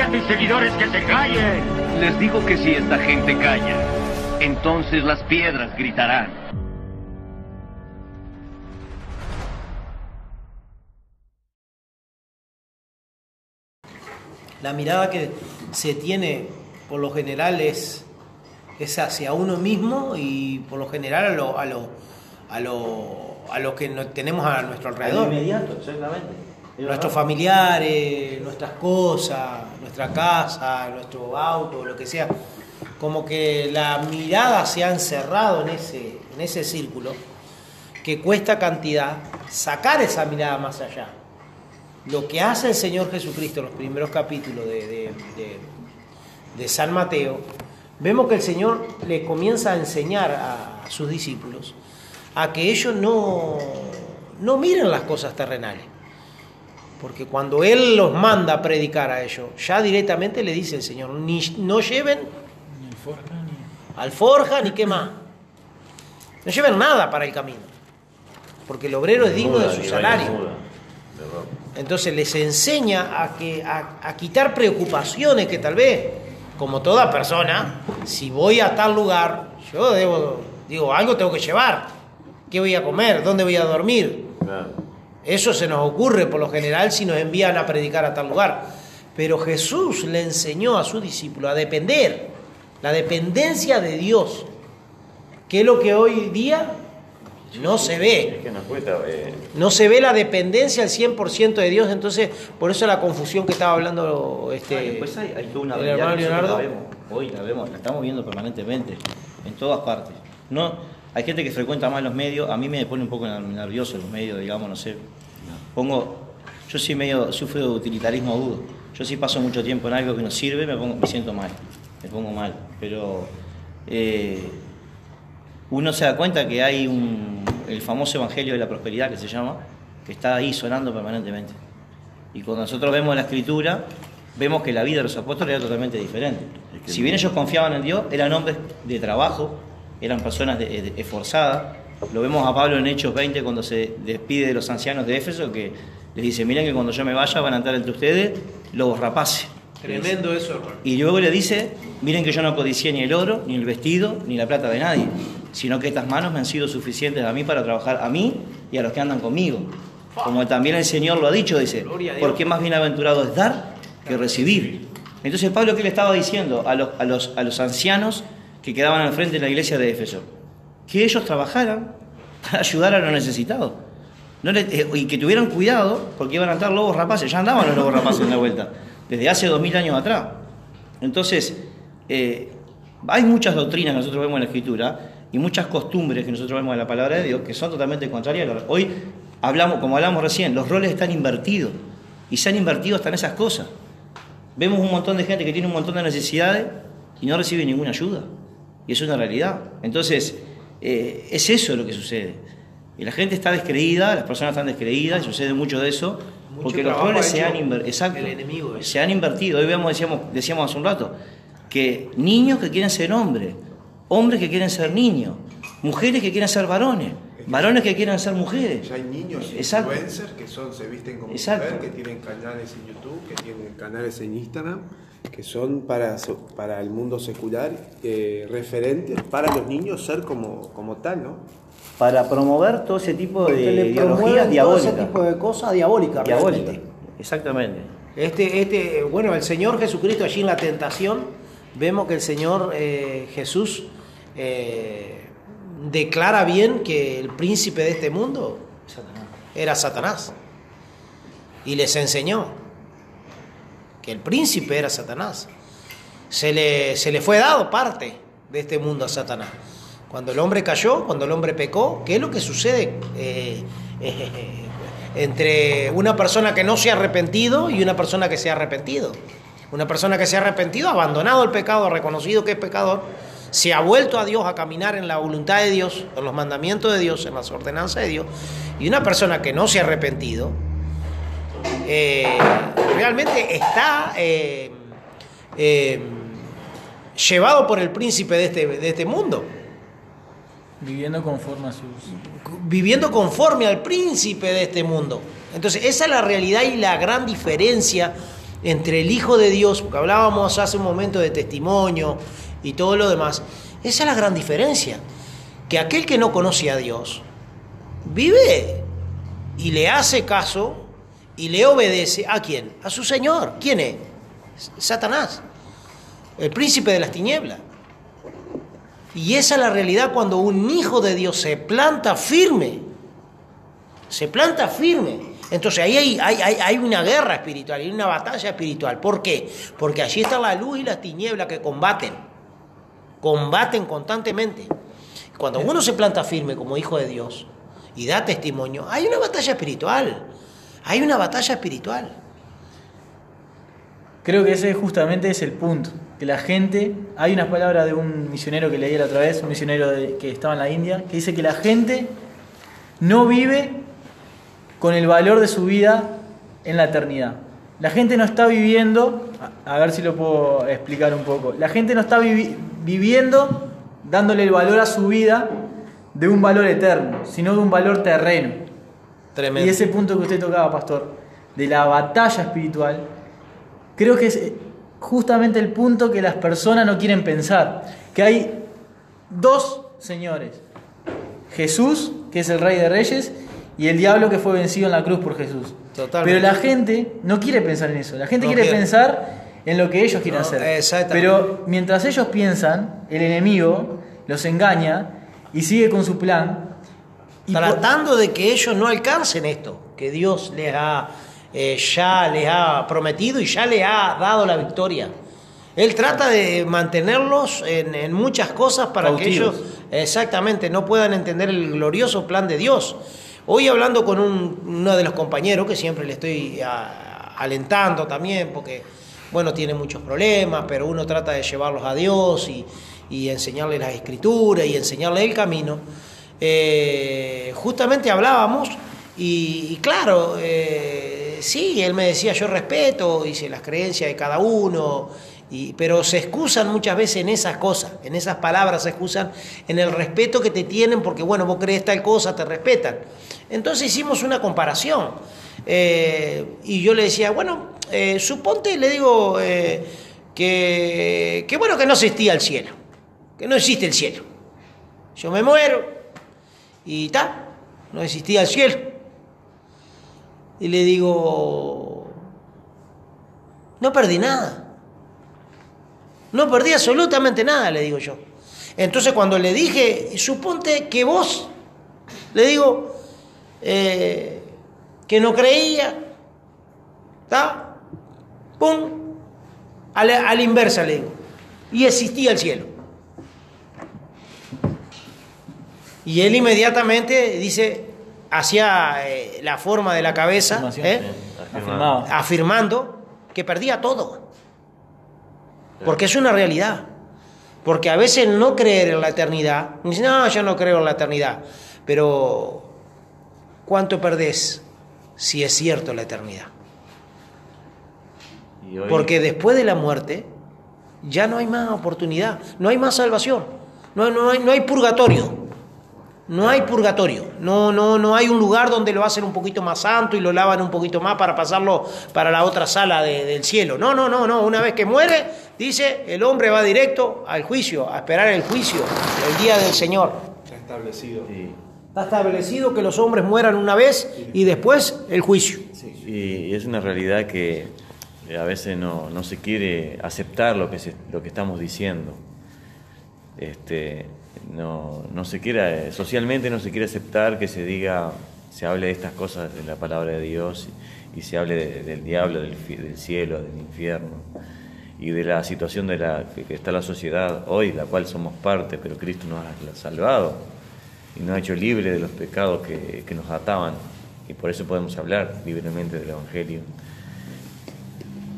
A seguidores que se callen. Les digo que si esta gente calla, entonces las piedras gritarán. La mirada que se tiene por lo general es, es hacia uno mismo y por lo general a lo, a lo, a lo, a lo que no- tenemos a nuestro alrededor. inmediato, exactamente. Nuestros familiares, nuestras cosas, nuestra casa, nuestro auto, lo que sea. Como que la mirada se ha encerrado en ese, en ese círculo que cuesta cantidad sacar esa mirada más allá. Lo que hace el Señor Jesucristo en los primeros capítulos de, de- de- San Mateo, vemos que el Señor le comienza a enseñar a sus discípulos a que ellos no, no miren las cosas terrenales. Porque cuando Él los manda a predicar a ellos, ya directamente le dice el Señor, ni, no lleven alforja ni qué más. No lleven nada para el camino. Porque el obrero es digno de su salario. Entonces les enseña a, que, a, a quitar preocupaciones que tal vez, como toda persona, si voy a tal lugar, yo debo, digo, algo tengo que llevar. ¿Qué voy a comer? ¿Dónde voy a dormir? Eso se nos ocurre por lo general si nos envían a predicar a tal lugar. Pero Jesús le enseñó a su discípulo a depender, la dependencia de Dios, que es lo que hoy día no se ve. Eh, No se ve la dependencia al 100% de Dios, entonces por eso la confusión que estaba hablando este, después hay, una el hermano Leonardo. la vemos, hoy la vemos, la estamos viendo permanentemente, en todas partes. No, hay gente que frecuenta más los medios, a mí me pone un poco nervioso los medios, digamos, no sé. Pongo, yo sí medio, sufro de utilitarismo agudo. Yo sí paso mucho tiempo en algo que nos sirve, me, pongo, me siento mal, me pongo mal. Pero eh, uno se da cuenta que hay un, el famoso evangelio de la prosperidad que se llama, que está ahí sonando permanentemente. Y cuando nosotros vemos la escritura, vemos que la vida de los apóstoles era totalmente diferente. Si bien ellos confiaban en Dios, eran hombres de trabajo, eran personas esforzadas. Lo vemos a Pablo en Hechos 20 cuando se despide de los ancianos de Éfeso, que les dice, miren que cuando yo me vaya van a entrar entre ustedes lobos rapaces. Tremendo eso, hermano. Y luego le dice, miren que yo no codicié ni el oro, ni el vestido, ni la plata de nadie, sino que estas manos me han sido suficientes a mí para trabajar a mí y a los que andan conmigo. Como también el Señor lo ha dicho, dice, porque más bienaventurado es dar que recibir. Entonces Pablo, ¿qué le estaba diciendo a los, a los, a los ancianos que quedaban al frente de la iglesia de Éfeso? Que ellos trabajaran para ayudar a los necesitados. Eh, y que tuvieran cuidado porque iban a entrar lobos rapaces. Ya andaban los lobos rapaces en la vuelta, desde hace dos mil años atrás. Entonces, eh, hay muchas doctrinas que nosotros vemos en la Escritura y muchas costumbres que nosotros vemos en la palabra de Dios que son totalmente contrarias. Hoy hablamos, como hablamos recién, los roles están invertidos y se han invertido hasta en esas cosas. Vemos un montón de gente que tiene un montón de necesidades y no recibe ninguna ayuda. Y eso es una realidad. Entonces, eh, es eso lo que sucede. Y la gente está descreída, las personas están descreídas, y sucede mucho de eso, Mucho porque los ha se han invertido. Exacto. enemigo. Se han invertido. Hoy vemos, decíamos, decíamos hace un rato, que niños que quieren ser hombres, hombres que quieren ser niños, mujeres que quieren ser varones, varones que quieren ser mujeres. Ya hay niños Exacto. influencers que son, se visten como Exacto. mujer, que tienen canales en YouTube, que tienen canales en Instagram, que son para, para el mundo secular eh, referentes para los niños ser como, como tal, ¿no? Para promover todo ese tipo de ideologías promueven todo diabólicas. ese tipo de cosas diabólicas. diabólica. realmente. Exactamente. Este, este, bueno, el Señor Jesucristo allí en la tentación, vemos que el Señor eh, Jesús eh, declara bien que el príncipe de este mundo era Satanás. Y les enseñó que el príncipe era Satanás. Se le, se le fue dado parte de este mundo a Satanás. Cuando el hombre cayó, cuando el hombre pecó, ¿qué es lo que sucede eh, eh, entre una persona que no se ha arrepentido y una persona que se ha arrepentido? Una persona que se ha arrepentido, ha abandonado el pecado, ha reconocido que es pecador, se ha vuelto a Dios a caminar en la voluntad de Dios, en los mandamientos de Dios, en las ordenanzas de Dios. Y una persona que no se ha arrepentido, eh, realmente está eh, eh, llevado por el príncipe de este, de este mundo, Viviendo conforme a sus... viviendo conforme al príncipe de este mundo. Entonces, esa es la realidad y la gran diferencia entre el Hijo de Dios, porque hablábamos hace un momento de testimonio y todo lo demás. Esa es la gran diferencia. Que aquel que no conoce a Dios vive y le hace caso y le obedece a quién? A su Señor. ¿Quién es? Satanás, el príncipe de las tinieblas. Y esa es la realidad cuando un hijo de Dios se planta firme. Se planta firme. Entonces ahí hay, hay, hay, una guerra espiritual, hay una batalla espiritual. ¿Por qué? Porque allí está la luz y las tinieblas que combaten. Combaten constantemente. Cuando uno se planta firme como hijo de Dios y da testimonio, hay una batalla espiritual. Hay una batalla espiritual. Creo que ese justamente es el punto. Que la gente. Hay unas palabras de un misionero que leí la otra vez, un misionero que estaba en la India, que dice que la gente no vive con el valor de su vida en la eternidad. La gente no está viviendo. A ver si lo puedo explicar un poco. La gente no está vivi- viviendo dándole el valor a su vida de un valor eterno, sino de un valor terreno. Tremendo. Y ese punto que usted tocaba, pastor, de la batalla espiritual, creo que es eh, justamente el punto que las personas no quieren pensar. Que hay dos señores. Jesús, que es el rey de reyes, y el diablo que fue vencido en la cruz por Jesús. Totalmente. Pero la gente no quiere pensar en eso. La gente No quiere quiere. pensar en lo que ellos quieren No, hacer. exactamente. Pero mientras ellos piensan, el enemigo los engaña y sigue con su plan. Y por- tratando de que ellos no alcancen esto que Dios les ha eh, ya les ha prometido y ya les ha dado la victoria. Él trata de mantenerlos en, en muchas cosas para que ellos exactamente no puedan entender el glorioso plan de Dios. Hoy hablando con un- uno de los compañeros que siempre le estoy a- alentando también porque bueno tiene muchos problemas, pero uno trata de llevarlos a Dios y, y enseñarles las escrituras y enseñarles el camino. Eh, justamente hablábamos y, claro, eh, sí, él me decía yo respeto, dice las creencias de cada uno, pero se excusan muchas veces en esas cosas, en esas palabras se excusan en el respeto que te tienen porque bueno, vos crees tal cosa, te respetan. Entonces hicimos una comparación eh, y yo le decía, bueno, suponte, le digo, que, que bueno que no existía el cielo, que no existe el cielo. Yo me muero y ta, no existía el cielo. Y le digo, no perdí nada. No perdí absolutamente nada, le digo yo. Entonces cuando le dije, suponte que vos, le digo, eh, que no creía, ¿está? ¡Pum! A la, a la inversa le digo. Y existía el cielo. Y él inmediatamente dice, hacía eh, la forma de la cabeza. ¿eh? afirmando que perdía todo. Porque es una realidad. Porque a veces no creer en la eternidad, dice, no, yo no creo en la eternidad. Pero, ¿cuánto perdés si es cierto la eternidad? Porque después de la muerte ya no hay más oportunidad, no hay más salvación, no, no, hay, no hay purgatorio. No hay purgatorio, no, no, no hay un lugar donde lo hacen un poquito más santo y lo lavan un poquito más para pasarlo para la otra sala de- del cielo. No, no, no, no. Una vez que muere, dice, el hombre va directo al juicio, a esperar el juicio, el día del Señor. Ya establecido. Sí. Está establecido que los hombres mueran una vez y después el juicio. Y es una realidad que a veces no, no se quiere aceptar lo que, se- lo que estamos diciendo. Este, no, no se quiere, socialmente no se quiere aceptar que se diga, se hable de estas cosas de la palabra de Dios y, se hable de- del diablo, del, cielo, del infierno y de la situación de la que, está la sociedad hoy, la cual somos parte, pero Cristo nos ha salvado y nos ha hecho libre de los pecados que, que nos ataban y por eso podemos hablar libremente del Evangelio.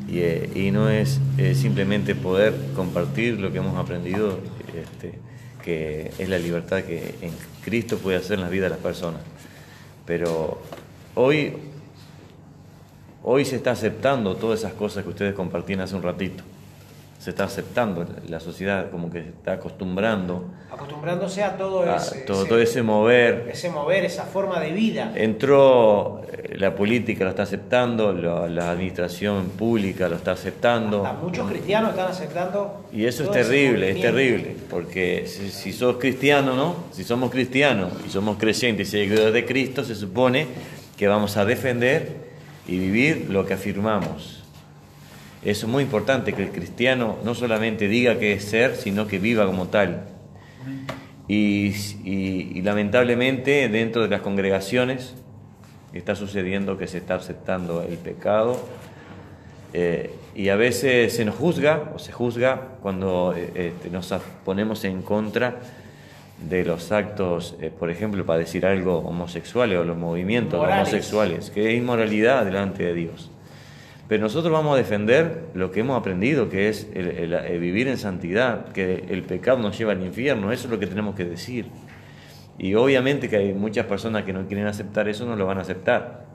Y, eh, y no es eh, simplemente poder compartir lo que hemos aprendido, este, que es la libertad que en Cristo puede hacer en la vida de las personas. Pero hoy, hoy se está aceptando todas esas cosas que ustedes compartían hace un ratito. Se está aceptando, la sociedad como que se está acostumbrando Acostumbrándose a todo a ese, todo, ese- todo ese mover. ese mover, esa forma de vida. Entró, eh, la política lo está aceptando, la administración pública lo está aceptando. Hasta muchos cristianos están aceptando. Y eso es terrible, es terrible, porque si, si sos cristiano, ¿no? Si somos cristianos y somos creyentes y seguidores de Cristo, se supone que vamos a defender y vivir lo que afirmamos. Es muy importante, que el cristiano no solamente diga que es ser, sino que viva como tal. Y, y- y lamentablemente dentro de las congregaciones está sucediendo que se está aceptando el pecado eh, y a veces se nos juzga o se juzga cuando eh, este, nos ponemos en contra de los actos, eh, por ejemplo, para decir algo homosexuales o los movimientos Morales. homosexuales, que es inmoralidad delante de Dios. Pero nosotros vamos a defender lo que hemos aprendido, que es vivir en santidad, que el pecado nos lleva al infierno, eso es lo que tenemos que decir. Y obviamente que hay muchas personas que no quieren aceptar eso, no lo van a aceptar.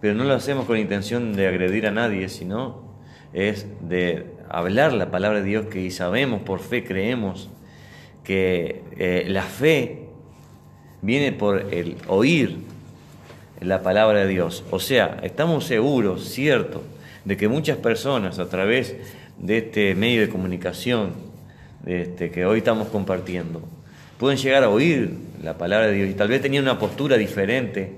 Pero no lo hacemos con intención de agredir a nadie, sino es de hablar la palabra de Dios que sabemos, por fe creemos, que eh, la fe viene por el oír la palabra de Dios. O sea, estamos seguros, cierto, de que muchas personas a través de este medio de comunicación este, que hoy estamos compartiendo, pueden llegar a oír la palabra de Dios y tal vez tenían una postura diferente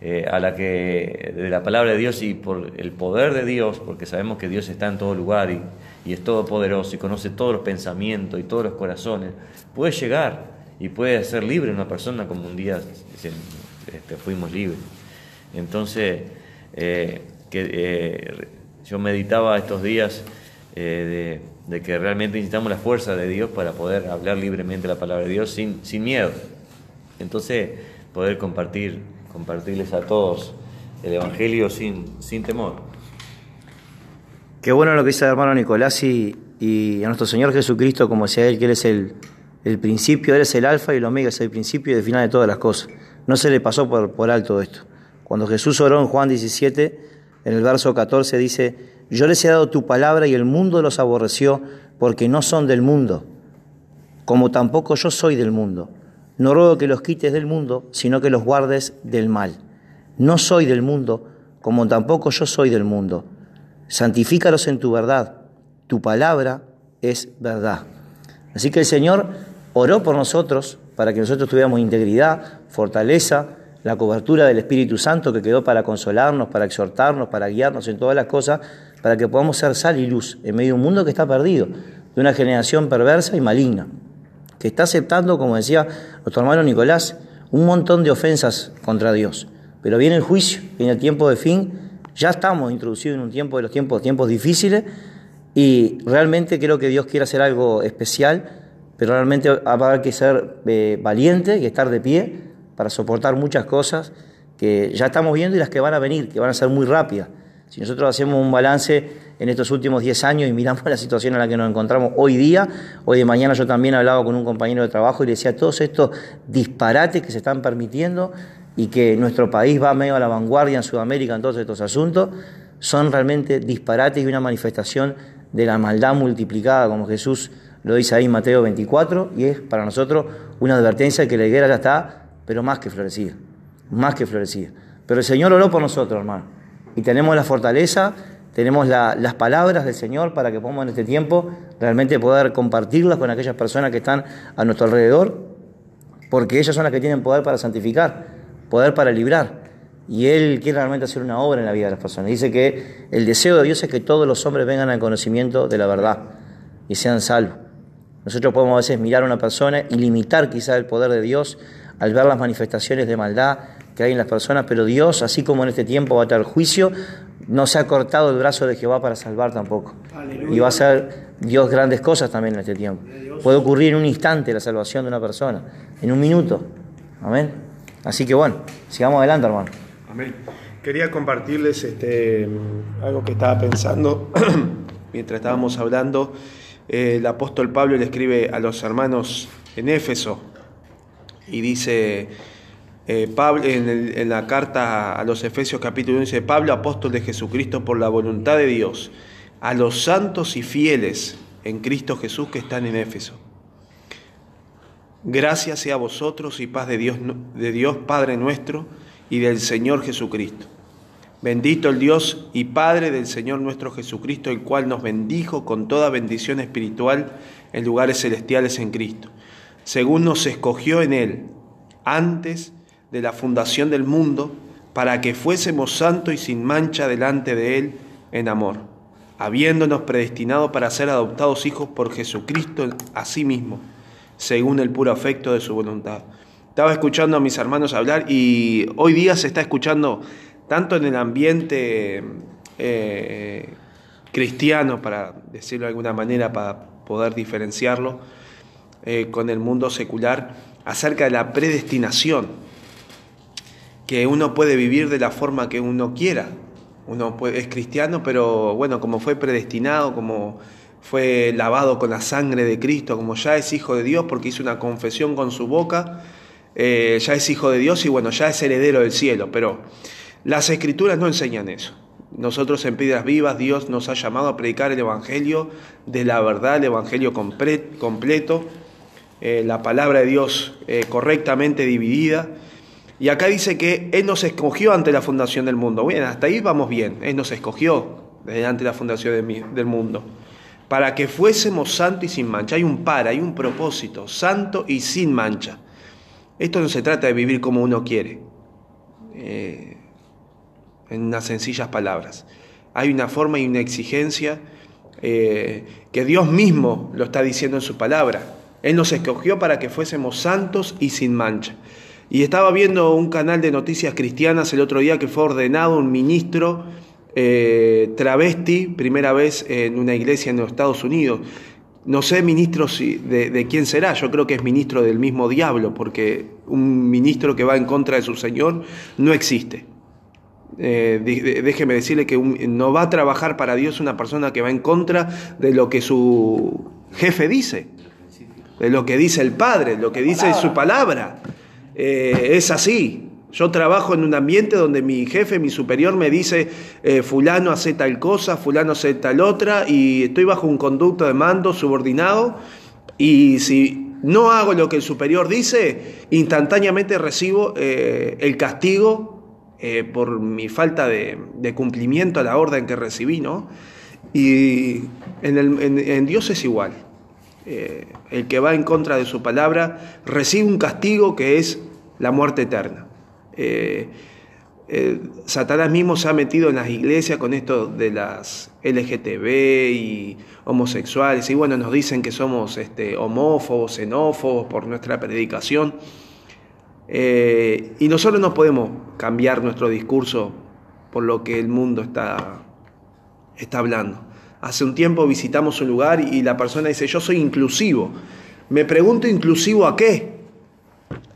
eh, a la que de la palabra de Dios y por el poder de Dios, porque sabemos que Dios está en todo lugar y, y es todopoderoso y conoce todos los pensamientos y todos los corazones, puede llegar y puede ser libre una persona como un día se- este, fuimos libres. Entonces, eh, que, eh, yo meditaba estos días eh, de, de que realmente necesitamos la fuerza de Dios para poder hablar libremente la palabra de Dios sin, sin miedo. Entonces, poder compartir, compartirles a todos el Evangelio sin, sin temor. Qué bueno lo que dice el hermano Nicolás y, y a nuestro Señor Jesucristo, como decía él, que Él es el, el principio, Él es el alfa y el omega, es el principio y el final de todas las cosas. No se le pasó por, alto esto. Cuando Jesús oró en Juan 17, en el verso 14 dice, yo les he dado tu palabra y el mundo los aborreció porque no son del mundo, como tampoco yo soy del mundo. No ruego que los quites del mundo, sino que los guardes del mal. No soy del mundo, como tampoco yo soy del mundo. Santifícalos en tu verdad. Tu palabra es verdad. Así que el Señor oró por nosotros para que nosotros tuviéramos integridad, fortaleza, la cobertura del Espíritu Santo que quedó para consolarnos, para exhortarnos, para guiarnos en todas las cosas, para que podamos ser sal y luz en medio de un mundo que está perdido, de una generación perversa y maligna, que está aceptando, como decía nuestro hermano Nicolás, un montón de ofensas contra Dios. Pero viene el juicio, viene el tiempo de fin, ya estamos introducidos en un tiempo de los tiempos, tiempos difíciles y realmente creo que Dios quiere hacer algo especial, pero realmente a haber que ser eh, valiente y estar de pie para soportar muchas cosas que ya estamos viendo y las que van a venir, que van a ser muy rápidas. Si nosotros hacemos un balance en estos últimos 10 años y miramos la situación en la que nos encontramos hoy día, hoy de mañana yo también hablaba con un compañero de trabajo y le decía todos estos disparates que se están permitiendo y que nuestro país va medio a la vanguardia en Sudamérica en todos estos asuntos, son realmente disparates y una manifestación de la maldad multiplicada, como Jesús lo dice ahí Mateo 24, y es para nosotros una advertencia de que la higuera ya está, pero más que florecida, más que florecida. Pero el Señor oró por nosotros, hermano, y tenemos la fortaleza, tenemos la- las palabras del Señor para que podamos en este tiempo realmente poder compartirlas con aquellas personas que están a nuestro alrededor porque ellas son las que tienen poder para santificar, poder para librar. Y Él quiere realmente hacer una obra en la vida de las personas. Dice que el deseo de Dios es que todos los hombres vengan al conocimiento de la verdad y sean salvos. Nosotros podemos a veces mirar a una persona y limitar quizá el poder de Dios al ver las manifestaciones de maldad que hay en las personas, pero Dios, así como en este tiempo va a traer juicio, no se ha cortado el brazo de Jehová para salvar tampoco. Y va a hacer Dios grandes cosas también en este tiempo. Puede ocurrir en un instante la salvación de una persona, en un minuto. Amén. Así que bueno, sigamos adelante, hermano. Amén. Quería compartirles este, algo que estaba pensando mientras estábamos hablando. Eh, el apóstol Pablo le escribe a los hermanos en Éfeso y dice, eh, Pablo, en, la carta a los Efesios capítulo 1 dice, Pablo, apóstol de Jesucristo por la voluntad de Dios, a los santos y fieles en Cristo Jesús que están en Éfeso. Gracias sea a vosotros y paz de Dios, de Dios Padre nuestro y del Señor Jesucristo. Bendito el Dios y Padre del Señor nuestro Jesucristo, el cual nos bendijo con toda bendición espiritual en lugares celestiales en Cristo, según nos escogió en Él antes de la fundación del mundo, para que fuésemos santos y sin mancha delante de Él en amor, habiéndonos predestinado para ser adoptados hijos por Jesucristo a sí mismo, según el puro afecto de su voluntad. Estaba escuchando a mis hermanos hablar y hoy día se está escuchando tanto en el ambiente eh, cristiano, para decirlo de alguna manera, para poder diferenciarlo, eh, con el mundo secular, acerca de la predestinación, que uno puede vivir de la forma que uno quiera. Uno es cristiano, pero bueno, como fue predestinado, como fue lavado con la sangre de Cristo, como ya es hijo de Dios porque hizo una confesión con su boca, eh, ya es hijo de Dios y bueno, ya es heredero del cielo, pero las escrituras no enseñan eso. Nosotros en Piedras Vivas Dios nos ha llamado a predicar el Evangelio de la verdad, el Evangelio completo, eh, la palabra de Dios eh, correctamente dividida. Y acá dice que Él nos escogió ante la fundación del mundo. Bien, hasta ahí vamos bien. Él nos escogió desde ante la fundación del mundo. Para que fuésemos santos y sin mancha. Hay un para, hay un propósito. Santo y sin mancha. Esto no se trata de vivir como uno quiere. eh, en unas sencillas palabras. Hay una forma y una exigencia eh, que Dios mismo lo está diciendo en su palabra. Él nos escogió para que fuésemos santos y sin mancha. Y estaba viendo un canal de noticias cristianas el otro día que fue ordenado un ministro eh, travesti, primera vez en una iglesia en los Estados Unidos. No sé, ministro, si- de, de quién será. Yo creo que es ministro del mismo diablo, porque un ministro que va en contra de su Señor no existe. Eh, déjeme decirle que no va a trabajar para Dios una persona que va en contra de lo que su jefe dice, de lo que dice el Padre, lo que dice su palabra. Eh, es así. Yo trabajo en un ambiente donde mi jefe, mi superior me dice, eh, fulano hace tal cosa, fulano hace tal otra, y estoy bajo un conducto de mando subordinado, y si no hago lo que el superior dice, instantáneamente recibo el castigo eh, por mi falta de, de cumplimiento a la orden que recibí, ¿no? Y en, el- en- en Dios es igual. Eh, el que va en contra de su palabra recibe un castigo que es la muerte eterna. Eh, eh, Satanás mismo se ha metido en las iglesias con esto de las LGTB y homosexuales, y bueno, nos dicen que somos este, homófobos, xenófobos por nuestra predicación. Eh, y nosotros no podemos cambiar nuestro discurso por lo que el mundo está, está hablando. Hace un tiempo visitamos un lugar y la persona dice, yo soy inclusivo. Me pregunto, ¿inclusivo a qué?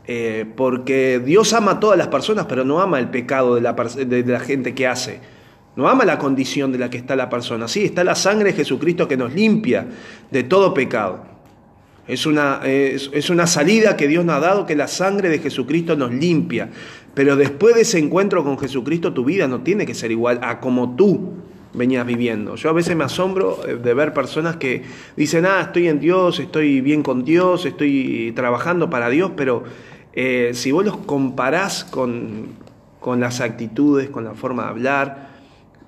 Eh, porque Dios ama a todas las personas, pero no ama el pecado de la, de la gente que hace. No ama la condición de la que está la persona. Sí, está la sangre de Jesucristo que nos limpia de todo pecado. Es una, es, una salida que Dios nos ha dado, que la sangre de Jesucristo nos limpia. Pero después de ese encuentro con Jesucristo, tu vida no tiene que ser igual a como tú venías viviendo. Yo a veces me asombro eh, de ver personas que dicen, ah, estoy en Dios, estoy bien con Dios, estoy trabajando para Dios, pero eh, si vos los comparás con, con las actitudes, con la forma de hablar,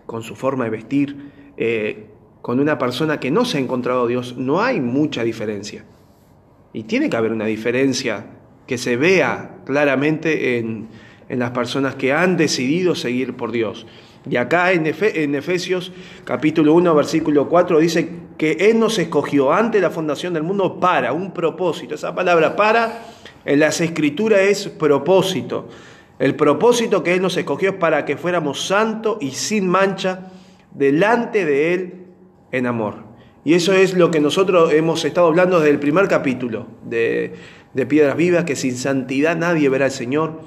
con su forma de vestir, eh, con una persona que no se ha encontrado a Dios, no hay mucha diferencia. Y tiene que haber una diferencia que se vea claramente en, en las personas que han decidido seguir por Dios. Y acá en, en Efesios capítulo 1, versículo 4 dice que Él nos escogió antes de la fundación del mundo para un propósito. Esa palabra para en las escrituras es propósito. El propósito que Él nos escogió es para que fuéramos santos y sin mancha delante de Él en amor. Y eso es lo que nosotros hemos estado hablando desde el primer capítulo de, Piedras Vivas, que sin santidad nadie verá al Señor.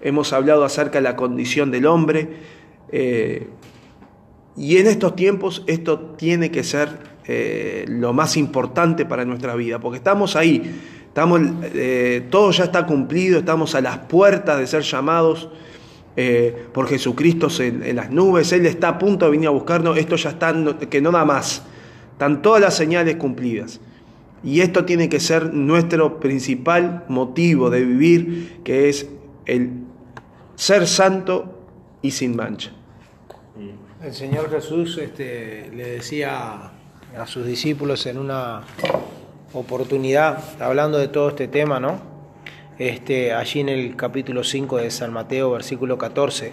Hemos hablado acerca de la condición del hombre. eh, y en estos tiempos esto tiene que ser eh, lo más importante para nuestra vida, porque estamos ahí, estamos, eh, todo ya está cumplido, estamos a las puertas de ser llamados por Jesucristo en, en las nubes, Él está a punto de venir a buscarnos, esto ya está, que no da más, están todas las señales cumplidas. Y esto tiene que ser nuestro principal motivo de vivir, que es el ser santo y sin mancha. El Señor Jesús este, le decía a sus discípulos en una oportunidad, hablando de todo este tema, ¿no? Este, allí en el capítulo 5 de San Mateo, versículo 14,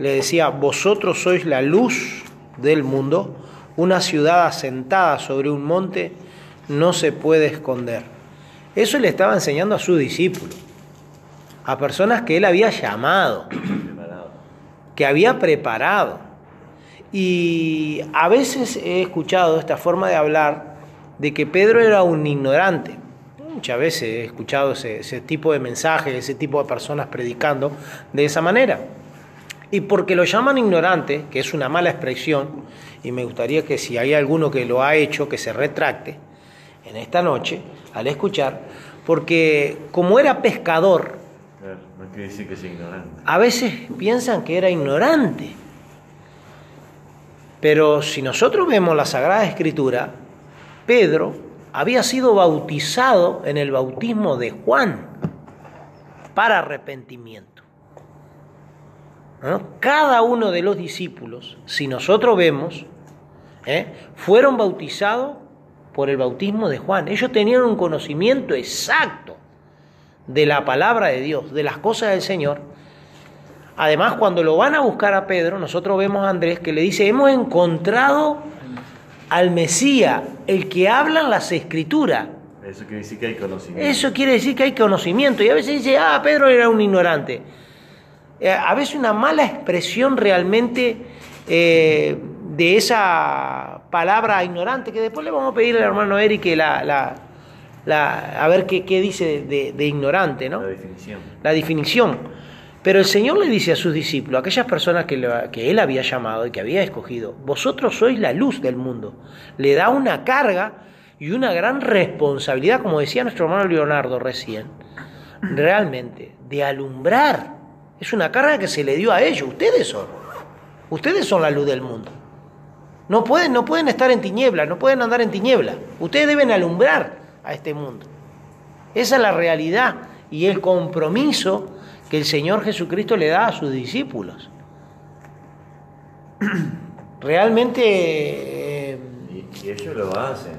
le decía, vosotros sois la luz del mundo, una ciudad asentada sobre un monte no se puede esconder. Eso le estaba enseñando a sus discípulos, a personas que él había llamado, que había preparado. Y a veces he escuchado esta forma de hablar de que Pedro era un ignorante. Muchas veces he escuchado ese, ese tipo de mensajes, ese tipo de personas predicando de esa manera. Y porque lo llaman ignorante, que es una mala expresión, y me gustaría que si hay alguno que lo ha hecho, que se retracte en esta noche al escuchar, porque como era pescador, Claro, No quiere decir que sea ignorante. a veces piensan que era ignorante. Pero si nosotros vemos la Sagrada Escritura, Pedro había sido bautizado en el bautismo de Juan para arrepentimiento. ¿No? Cada uno de los discípulos, si nosotros vemos, ¿eh? fueron bautizados por el bautismo de Juan. Ellos tenían un conocimiento exacto de la palabra de Dios, de las cosas del Señor. Además, cuando lo van a buscar a Pedro, nosotros vemos a Andrés que le dice, hemos encontrado al Mesías, el que hablan las escrituras. Eso quiere decir que hay conocimiento. Eso quiere decir que hay conocimiento. Y a veces dice, ah, Pedro era un ignorante. Eh, a veces una mala expresión realmente eh, de esa palabra ignorante, que después le vamos a pedir al hermano Eric que la, la- la- a ver qué, qué dice de, de ignorante, ¿no? La definición. la definición. Pero el Señor le dice a sus discípulos, a aquellas personas que, lo- que Él había llamado y que había escogido, vosotros sois la luz del mundo. Le da una carga y una gran responsabilidad, como decía nuestro hermano Leonardo recién, realmente, de alumbrar. Es una carga que se le dio a ellos, ustedes son. Ustedes son la luz del mundo. No pueden, no pueden estar en tinieblas, no pueden andar en tinieblas. Ustedes deben alumbrar a este mundo. Esa es la realidad y el compromiso que el Señor Jesucristo le da a sus discípulos. Realmente, eh, Y, ellos lo hacen,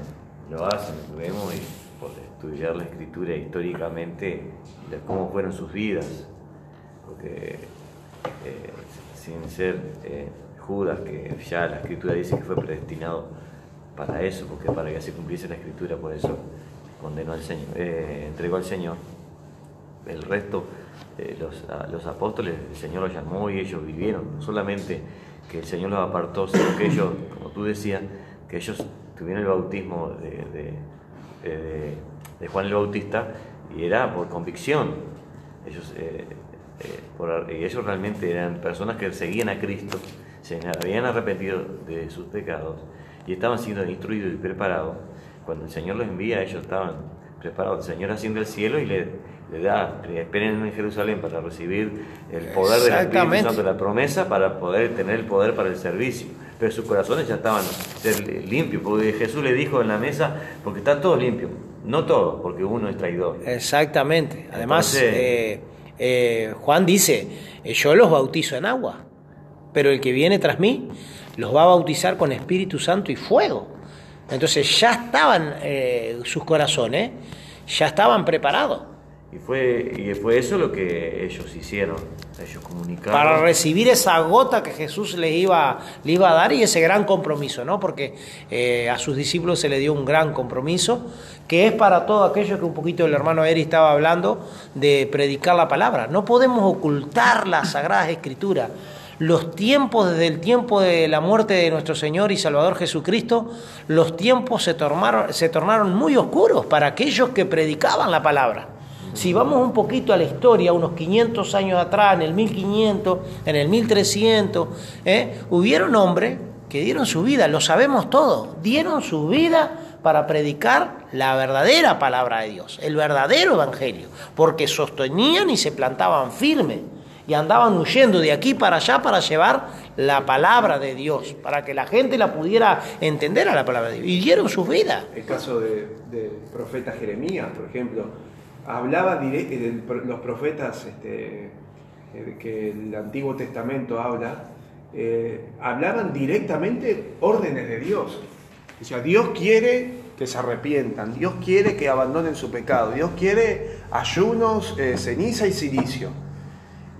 lo hacen, vemos por estudiar la escritura históricamente de cómo fueron sus vidas, porque eh, sin ser eh, Judas, que ya la escritura dice que fue predestinado para eso, porque para que se cumpliese la escritura, por eso condenó al Señor, eh, entregó al Señor. El resto, los, los apóstoles, el Señor los llamó y ellos vivieron, no solamente que el Señor los apartó, sino que ellos, como tú decías, que ellos tuvieron el bautismo de, de- Juan el Bautista y era por convicción. Ellos, eh, por- y ellos realmente eran personas que seguían a Cristo, se habían arrepentido de sus pecados y estaban siendo instruidos y preparados. Cuando el Señor los envía, ellos estaban preparados. El Señor asciende al cielo y le, le da, le esperen en Jerusalén para recibir el poder del Espíritu. Santo, la promesa para poder tener el poder para el servicio. Pero sus corazones ya estaban limpios, porque Jesús le dijo en la mesa, porque está todo limpio, no todo, porque uno es traidor. exactamente. Además, Entonces- eh, eh, Juan dice, eh, yo los bautizo en agua, pero el que viene tras mí los va a bautizar con Espíritu Santo y fuego. Entonces ya estaban eh, sus corazones, ya estaban preparados. Y fue, y fue eso lo que ellos hicieron. Ellos comunicaron. para recibir esa gota que Jesús les iba, le iba a dar y ese gran compromiso, ¿no? Porque eh, a sus discípulos se le dio un gran compromiso, que es para todo aquello que un poquito el hermano Eri estaba hablando, de predicar la palabra. No podemos ocultar las sagradas escrituras. Los tiempos, desde el tiempo de la muerte de nuestro Señor y Salvador Jesucristo, los tiempos se tornaron, se tornaron muy oscuros para aquellos que predicaban la palabra. Si vamos un poquito a la historia, unos 500 años atrás, en el 1500, en el 1300, ¿eh? hubieron hombres que dieron su vida, lo sabemos todos, dieron su vida para predicar la verdadera palabra de Dios, el verdadero evangelio, porque sostenían y se plantaban firmes y andaban huyendo de aquí para allá para llevar la palabra de Dios, para que la gente la pudiera entender a la palabra de Dios, y dieron sus vidas. El caso de- del profeta Jeremías, por ejemplo, hablaba direct- de los profetas este, eh, que el Antiguo Testamento habla, eh, hablaban directamente órdenes de Dios. O sea, Dios quiere que se arrepientan, Dios quiere que abandonen su pecado, Dios quiere ayunos, eh, ceniza y silicio.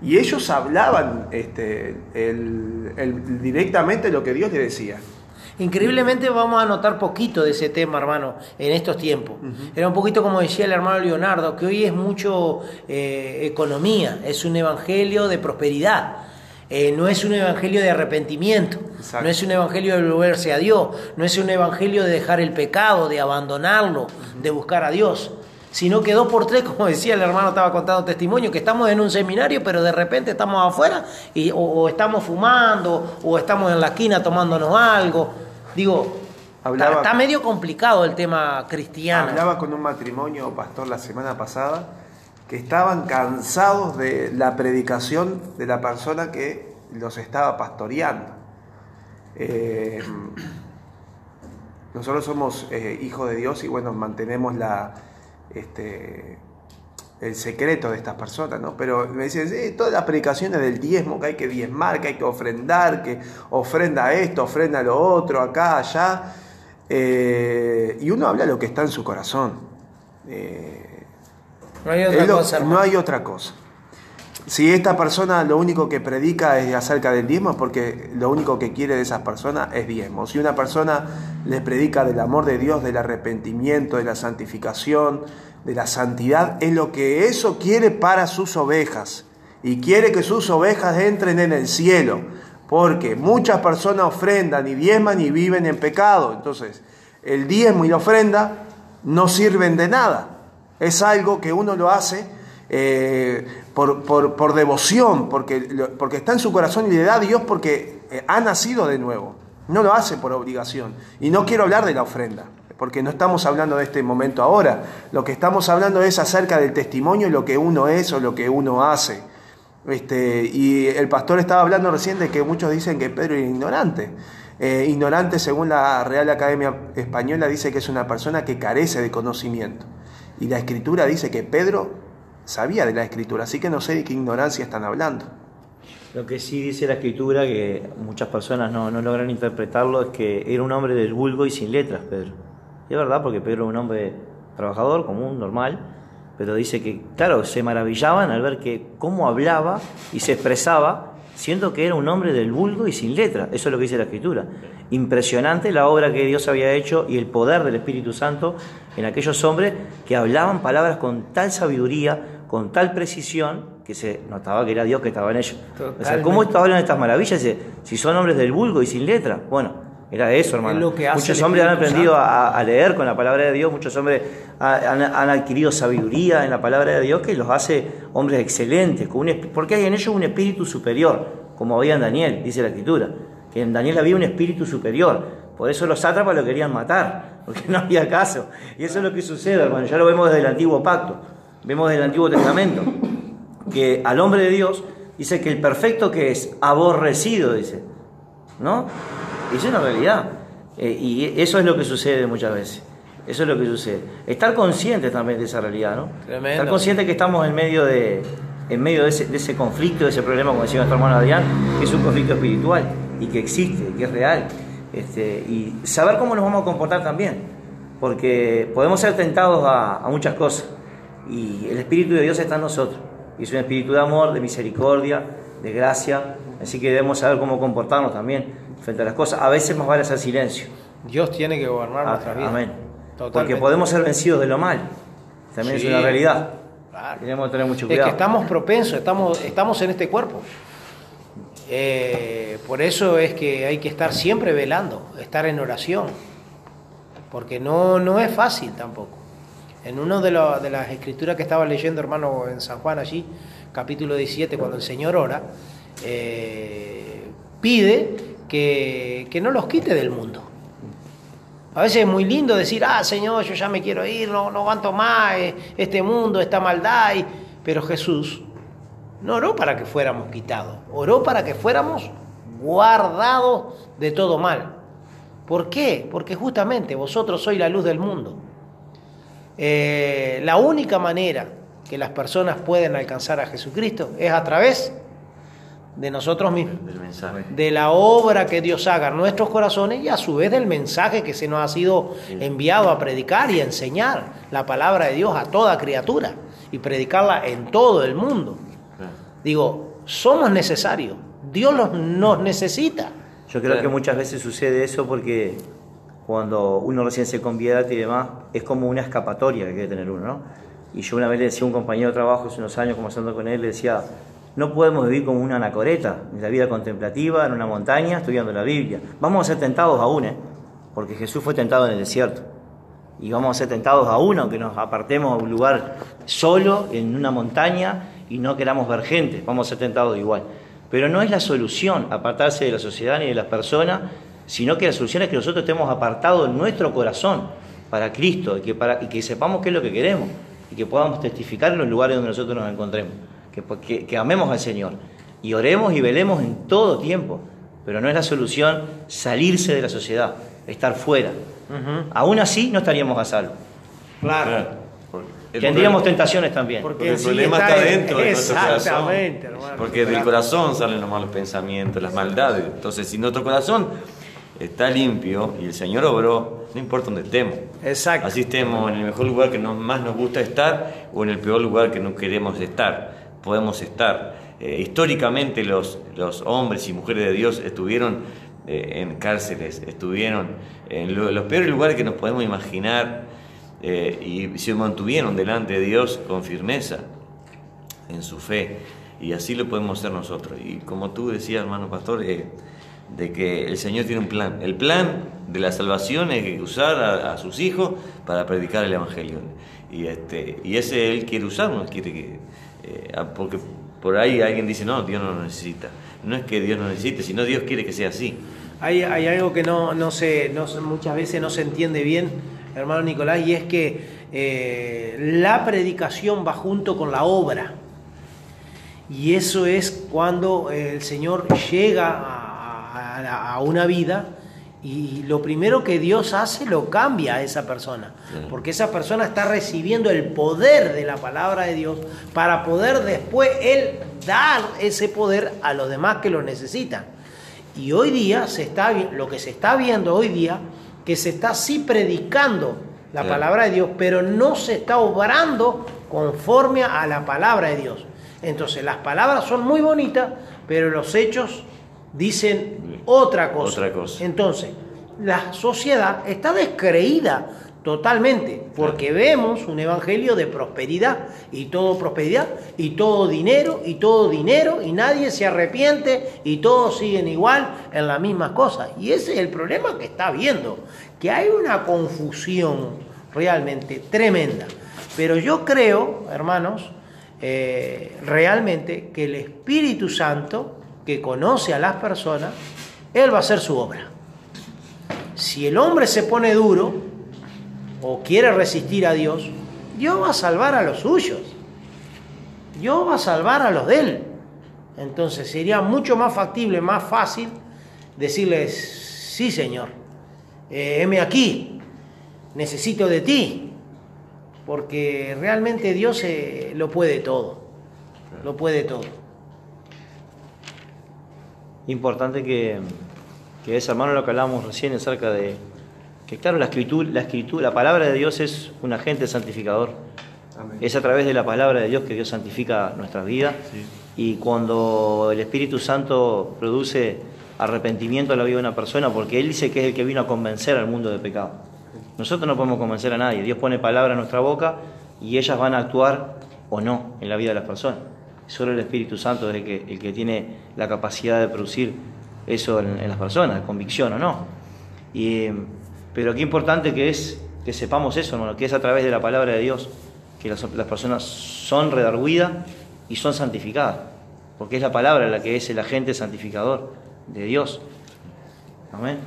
Y ellos hablaban este, el- directamente lo que Dios les decía. Increíblemente vamos a notar poquito de ese tema, hermano, en estos tiempos. Era un poquito como decía el hermano Leonardo, que hoy es mucho eh, economía, es un evangelio de prosperidad. Eh, no es un evangelio de arrepentimiento, Exacto. no es un evangelio de volverse a Dios, no es un evangelio de dejar el pecado, de abandonarlo, de buscar a Dios, sino que dos por tres, como decía el hermano, estaba contando testimonio, que estamos en un seminario, pero de repente estamos afuera y, o, o estamos fumando, o estamos en la esquina tomándonos algo. Digo, Hablaba- está, medio complicado el tema cristiano. Hablaba con un matrimonio, pastor, la semana pasada, que estaban cansados de la predicación de la persona que los estaba pastoreando. Eh, nosotros somos eh, hijos de Dios y bueno, mantenemos la, este, el secreto de estas personas, ¿no? Pero me dicen, todas las predicaciones del diezmo, que hay que diezmar, que hay que ofrendar, que ofrenda esto, ofrenda lo otro, acá, allá. Eh, y uno habla lo que está en su corazón. Eh, no hay otra es lo- cosa. no hay otra cosa. Si esta persona lo único que predica es acerca del diezmo, es porque lo único que quiere de esas personas es diezmo. Si una persona les predica del amor de Dios, del arrepentimiento, de la santificación, de la santidad, es lo que eso quiere para sus ovejas. Y quiere que sus ovejas entren en el cielo. Porque muchas personas ofrendan y diezman y viven en pecado. Entonces, el diezmo y la ofrenda no sirven de nada. Es algo que uno lo hace eh, por, por- por devoción, porque, porque está en su corazón y le da a Dios porque eh, ha nacido de nuevo. No lo hace por obligación. Y no quiero hablar de la ofrenda, porque no estamos hablando de este momento ahora. Lo que estamos hablando es acerca del testimonio, lo que uno es o lo que uno hace. Este, y el pastor estaba hablando recién de que muchos dicen que Pedro era ignorante. Eh, ignorante, según la Real Academia Española, dice que es una persona que carece de conocimiento. Y la escritura dice que Pedro sabía de la escritura, así que no sé de qué ignorancia están hablando. Lo que sí dice la escritura, que muchas personas no, no logran interpretarlo, es que era un hombre del vulgo y sin letras, Pedro. Y es verdad, porque Pedro era un hombre trabajador, común, normal, pero dice que, claro, se maravillaban al ver que cómo hablaba y se expresaba, siendo que era un hombre del vulgo y sin letras. Eso es lo que dice la escritura. Impresionante la obra que Dios había hecho y el poder del Espíritu Santo en aquellos hombres que hablaban palabras con tal sabiduría, con tal precisión, que se notaba que era Dios que estaba en ellos. O sea, Totalmente. ¿cómo hablan estas maravillas? Si son hombres del vulgo y sin letra. Bueno, era de eso, hermano. Es lo que hace muchos hombres han aprendido a, a leer con la palabra de Dios, muchos hombres ha- han, han adquirido sabiduría en la palabra de Dios que los hace hombres excelentes, con un porque hay en ellos un espíritu superior, como había en Daniel, dice la escritura, que en Daniel había un espíritu superior, por eso los sátrapas lo querían matar, porque no había caso. Y eso es lo que sucede, hermano, ya lo vemos desde el antiguo pacto, vemos desde el Antiguo Testamento, que al hombre de Dios dice que el perfecto que es aborrecido, dice, ¿no? Es una realidad. Eh, y eso es lo que sucede muchas veces. Eso es lo que sucede. Estar conscientes también de esa realidad, ¿no? Tremendo. Estar conscientes que estamos en medio de, en medio de ese, de ese conflicto, de ese problema, como decía nuestro hermano Adrián, que es un conflicto espiritual y que existe, que es real. Este, y saber cómo nos vamos a comportar también. Porque podemos ser tentados a, a muchas cosas. Y el Espíritu de Dios está en nosotros. Y es un espíritu de amor, de misericordia, de gracia. Así que debemos saber cómo comportarnos también frente a las cosas. A veces más vale hacer silencio. Dios tiene que gobernar nuestras vidas. Amén. Porque podemos ser vencidos de lo mal. También Sí. es una realidad. Claro. Tenemos que tener mucho Es que cuidado. estamos propensos, estamos, estamos en este cuerpo. Eh, por eso es que hay que estar siempre velando, estar en oración, porque no, no es fácil tampoco. En una de, lo- de las escrituras que estaba leyendo, hermano, en San Juan allí, capítulo 17, cuando el Señor ora, eh, pide que, que no los quite del mundo. A veces es muy lindo decir, ah, Señor, yo ya me quiero ir, no, no aguanto más eh, este mundo, esta maldad. y- Pero Jesús no oró para que fuéramos quitados, oró para que fuéramos guardados de todo mal. ¿Por qué? Porque justamente vosotros sois la luz del mundo. Eh, la única manera que las personas pueden alcanzar a Jesucristo es a través de nosotros mismos Del mensaje. de la obra que Dios haga en nuestros corazones y a su vez del mensaje que se nos ha sido enviado a predicar y a enseñar la palabra de Dios a toda criatura y predicarla en todo el mundo. Digo, somos necesarios, Dios los- nos necesita. Yo creo que muchas veces sucede eso porque cuando uno recién se convierte y demás, es como una escapatoria que quiere tener uno, ¿no? Y yo una vez le decía a un compañero de trabajo hace unos años, conversando con él, le decía, no podemos vivir como una anacoreta, en la vida contemplativa, en una montaña, estudiando la Biblia. Vamos a ser tentados aún, ¿eh? Porque Jesús fue tentado en el desierto. Y vamos a ser tentados aún, aunque nos apartemos a un lugar solo, en una montaña, y no queramos ver gente, vamos a ser tentados igual. Pero no es la solución apartarse de la sociedad ni de las personas, sino que la solución es que nosotros estemos apartados en nuestro corazón para Cristo y que, y que sepamos qué es lo que queremos y que podamos testificar en los lugares donde nosotros nos encontremos, que, que, que amemos al Señor y oremos y velemos en todo tiempo, pero no es la solución salirse de la sociedad, estar fuera. Aún así no estaríamos a salvo. Claro. El Tendríamos problema- tentaciones también. Porque el en sí problema está está en- dentro de nuestro corazón. Exactamente, hermano. Porque del corazón salen los malos pensamientos, las maldades. Entonces, si nuestro corazón está limpio y el Señor obró, no importa dónde estemos. Exacto. Así estemos en el mejor lugar que nos- más nos gusta estar o en el peor lugar que no queremos estar. Podemos estar. Eh, históricamente los, los hombres y mujeres de Dios estuvieron eh, en cárceles, estuvieron en lo- los peores lugares que nos podemos imaginar eh, y se mantuvieron delante de Dios con firmeza en su fe. Y así lo podemos hacer nosotros. Y como tú decías, hermano pastor, de que el Señor tiene un plan. El plan de la salvación es usar a, a sus hijos para predicar el Evangelio. Y, este, y ese Él quiere usarnos, quiere que... eh, ah, porque por ahí alguien dice, no, Dios no lo necesita. No es que Dios no necesite, sino Dios quiere que sea así. Hay, algo que no, no se, no muchas veces no se entiende bien, hermano Nicolás, y es que eh, la predicación va junto con la obra. Y eso es cuando el Señor llega a una vida y lo primero que Dios hace lo cambia a esa persona. Porque esa persona está recibiendo el poder de la palabra de Dios para poder después Él dar ese poder a los demás que lo necesitan. Y hoy día se está lo que se está viendo hoy día que se está sí predicando la palabra de Dios, pero no se está obrando conforme a la palabra de Dios. Entonces las palabras son muy bonitas, pero los hechos dicen otra cosa. Otra cosa. Entonces, la sociedad está descreída totalmente, porque vemos un evangelio de prosperidad, y todo prosperidad, y todo dinero, y todo dinero, y nadie se arrepiente, y todos siguen igual en las mismas cosas. Y ese es el problema que está viendo, que hay una confusión realmente tremenda. Pero yo creo, hermanos, eh, realmente que el Espíritu Santo, que conoce a las personas, Él va a hacer su obra. Si el hombre se pone duro o quiere resistir a Dios, Dios va a salvar a los suyos. Dios va a salvar a los de Él. Entonces sería mucho más factible, más fácil decirles, sí Señor, eh, heme aquí, necesito de ti, porque realmente Dios eh, lo puede todo, lo puede todo. Importante que, que es, hermano, lo que hablábamos recién acerca de que, claro, la escritura, la escritura, la palabra de Dios es un agente santificador. Es a través de la palabra de Dios que Dios santifica nuestras vidas. Y cuando el Espíritu Santo produce arrepentimiento en la vida de una persona, porque Él dice que es el que vino a convencer al mundo de pecado. Nosotros no podemos convencer a nadie. Dios pone palabra en nuestra boca y ellas van a actuar o no en la vida de las personas. Solo el Espíritu Santo es el que, el que tiene la capacidad de producir eso en, las personas, convicción o no. Y, pero qué importante que es que sepamos eso, hermano, que es a través de la palabra de Dios que las, las personas son redarguidas y son santificadas, porque es la palabra la que es el agente santificador de Dios. Amén.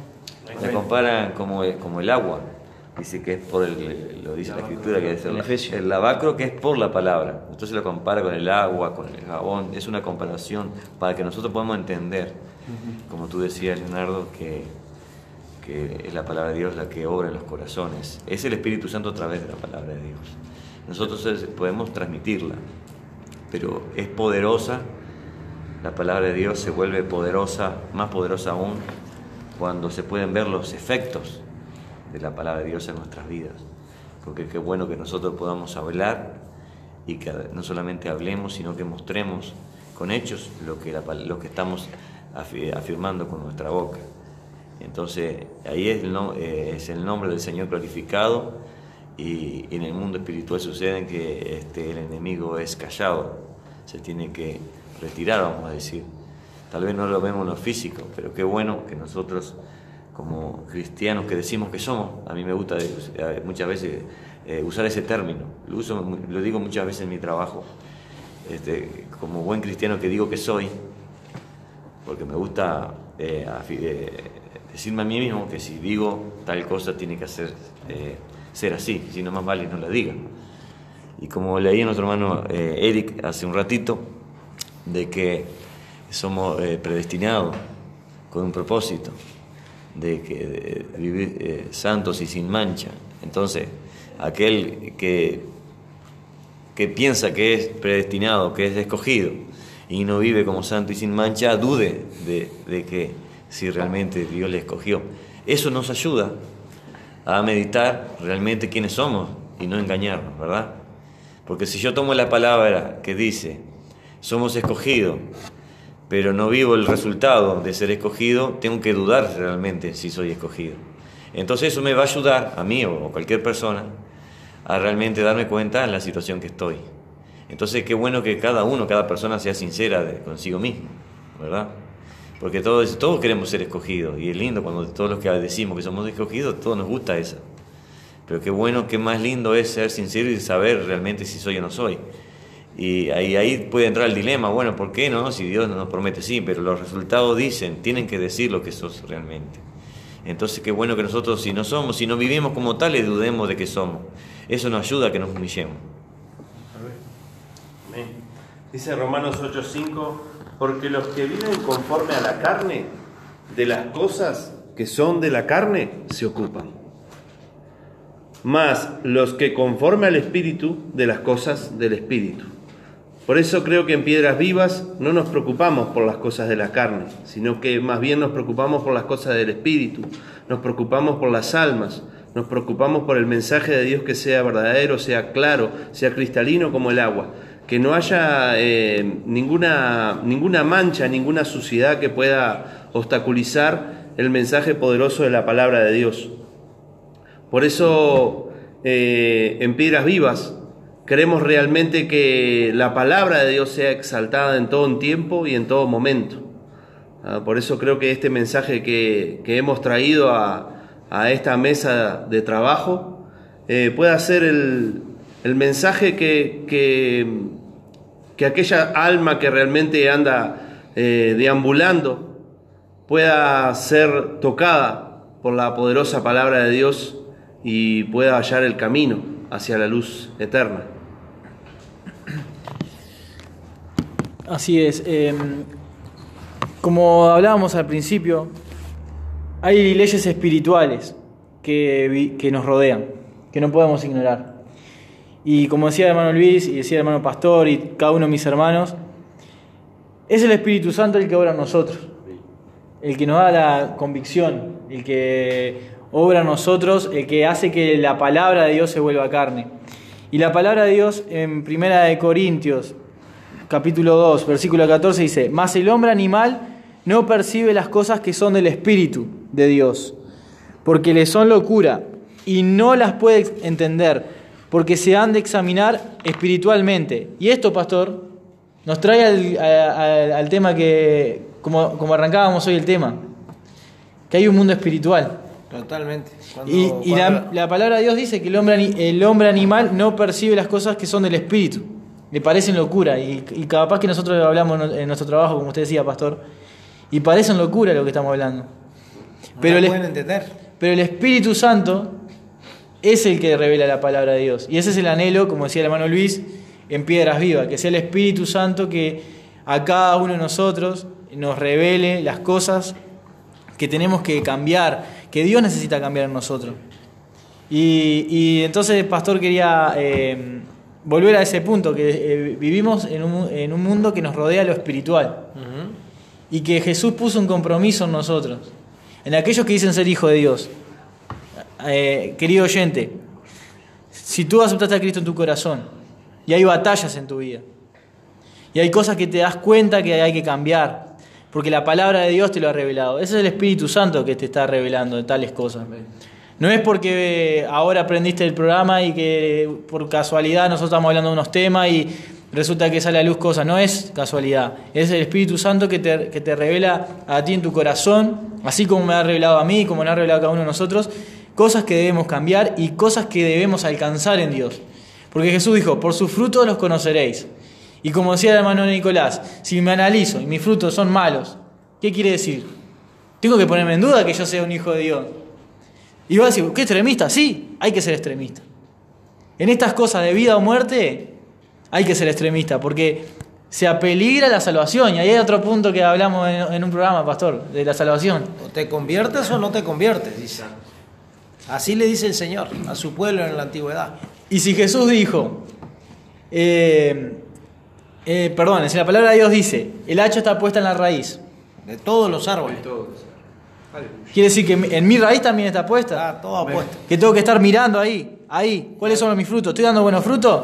La comparan como, como el agua. Dice que es por el, lo dice la escritura, que es el, lavacro que es por la palabra. Entonces lo compara con el agua, con el jabón. Es una comparación para que nosotros podamos entender, como tú decías, Leonardo, que, que es la palabra de Dios la que obra en los corazones. Es el Espíritu Santo a través de la palabra de Dios. Nosotros podemos transmitirla, pero es poderosa. La palabra de Dios se vuelve poderosa, más poderosa aún, cuando se pueden ver los efectos de la palabra de Dios en nuestras vidas. Porque qué bueno que nosotros podamos hablar y que no solamente hablemos, sino que mostremos con hechos lo que, lo que estamos afi- afirmando con nuestra boca. Entonces, ahí es el, no- eh, es el nombre del Señor glorificado y, en el mundo espiritual sucede que este, el enemigo es callado, se tiene que retirar, vamos a decir. Tal vez no lo vemos lo físico, pero qué bueno que nosotros, como cristianos que decimos que somos, a mí me gusta eh, muchas veces eh, usar ese término, lo, uso, lo digo muchas veces en mi trabajo, este, como buen cristiano que digo que soy, porque me gusta eh, eh, decirme a mí mismo que si digo tal cosa tiene que hacer, eh, ser así, si no más vale no la diga. Y como leí a nuestro hermano eh, Eric hace un ratito, de que somos predestinados con un propósito, de que vivir eh, santos y sin mancha. Entonces, aquel que, que piensa que es predestinado, que es escogido, y no vive como santo y sin mancha, dude de, de que si realmente Dios le escogió. Eso nos ayuda a meditar realmente quiénes somos y no engañarnos, ¿verdad? Porque si yo tomo la palabra que dice, somos escogidos, pero no vivo el resultado de ser escogido, tengo que dudar realmente si soy escogido. Entonces eso me va a ayudar, a mí o cualquier persona, a realmente darme cuenta en la situación que estoy. Entonces qué bueno que cada uno, cada persona sea sincera de- consigo mismo, ¿verdad? Porque todos, todos queremos ser escogidos y es lindo cuando todos los que decimos que somos escogidos, todos nos gusta eso. Pero qué bueno, qué más lindo es ser sincero y saber realmente si soy o no soy. Y ahí, ahí puede entrar el dilema, bueno, ¿por qué no? Si Dios nos promete sí, pero los resultados dicen, tienen que decir lo que sos realmente. Entonces qué bueno que nosotros si no somos, si no vivimos como tales, dudemos de que somos. Eso nos ayuda a que nos humillemos. Dice Romanos 8:5, porque los que viven conforme a la carne, de las cosas que son de la carne, se ocupan. Más los que conforme al Espíritu, de las cosas del Espíritu. Por eso creo que en Piedras Vivas no nos preocupamos por las cosas de la carne, sino que más bien nos preocupamos por las cosas del Espíritu, nos preocupamos por las almas, nos preocupamos por el mensaje de Dios que sea verdadero, sea claro, sea cristalino como el agua, que no haya eh, ninguna, ninguna mancha, ninguna suciedad que pueda obstaculizar el mensaje poderoso de la palabra de Dios. Por eso eh, en Piedras Vivas queremos realmente que la palabra de Dios sea exaltada en todo tiempo y en todo momento. Ah, por eso creo que este mensaje que, que hemos traído a, a esta mesa de trabajo eh, pueda ser el, el mensaje que, que, que aquella alma que realmente anda eh, deambulando pueda ser tocada por la poderosa palabra de Dios y pueda hallar el camino hacia la luz eterna. Así es. eh, como hablábamos al principio, hay leyes espirituales que, que nos rodean, que no podemos ignorar. Y como decía el hermano Luis y decía el hermano Pastor y cada uno de mis hermanos, es el Espíritu Santo el que obra en nosotros, el que nos da la convicción, el que obra en nosotros, el que hace que la palabra de Dios se vuelva carne. Y la palabra de Dios en Primera de Corintios, capítulo 2, versículo 14 dice, mas el hombre animal no percibe las cosas que son del Espíritu de Dios, porque le son locura y no las puede entender, porque se han de examinar espiritualmente. Y esto, pastor, nos trae al, al- al tema que, como, como arrancábamos hoy el tema, que hay un mundo espiritual. Totalmente. Cuando- Y, y la, cuando- la palabra de Dios dice que el hombre, el hombre animal no percibe las cosas que son del espíritu. Le parecen locura. Y, y capaz que nosotros hablamos en- nuestro trabajo, como usted decía, pastor, y parecen locura lo que estamos hablando. no Pero el, entender. pero el Espíritu Santo es el que revela la palabra de Dios. Y ese es el anhelo, como decía el hermano Luis, en Piedras Vivas, que sea el Espíritu Santo que a cada uno de nosotros nos revele las cosas que tenemos que cambiar, que Dios necesita cambiar en nosotros. Y, y entonces, pastor, quería eh, volver a ese punto, que eh, vivimos en un, en un mundo que nos rodea lo espiritual. Y que Jesús puso un compromiso en nosotros, en aquellos que dicen ser hijos de Dios. Eh, querido oyente, si tú aceptaste a Cristo en tu corazón y hay batallas en tu vida y hay cosas que te das cuenta que hay que cambiar, porque la palabra de Dios te lo ha revelado, ese es el Espíritu Santo que te está revelando de tales cosas. No es porque ahora aprendiste el programa y que por casualidad nosotros estamos hablando de unos temas y resulta que sale a luz cosas. No es casualidad. Es el Espíritu Santo que te, que te revela a ti en tu corazón, así como me ha revelado a mí, como me ha revelado a cada uno de nosotros, cosas que debemos cambiar y cosas que debemos alcanzar en Dios. Porque Jesús dijo, por sus frutos los conoceréis. Y como decía el hermano Nicolás, si me analizo y mis frutos son malos, ¿qué quiere decir? Tengo que ponerme en duda que yo sea un hijo de Dios. Y vas a decir, ¿qué extremista? Sí, hay que ser extremista. En estas cosas de vida o muerte, hay que ser extremista, porque se apeligra la salvación. Y ahí hay otro punto que hablamos en, en un programa, pastor, de la salvación. O te conviertes o no te conviertes, dice. Así le dice el Señor a su pueblo en la antigüedad. Y si Jesús dijo, eh, eh, perdón, si la palabra de Dios dice, el hacha está puesta en la raíz, De todos los árboles. Quiere decir que en mi- raíz también está puesta. Está todo apuesto. Que tengo que estar mirando ahí, ahí, cuáles son mis frutos. ¿Estoy dando buenos frutos?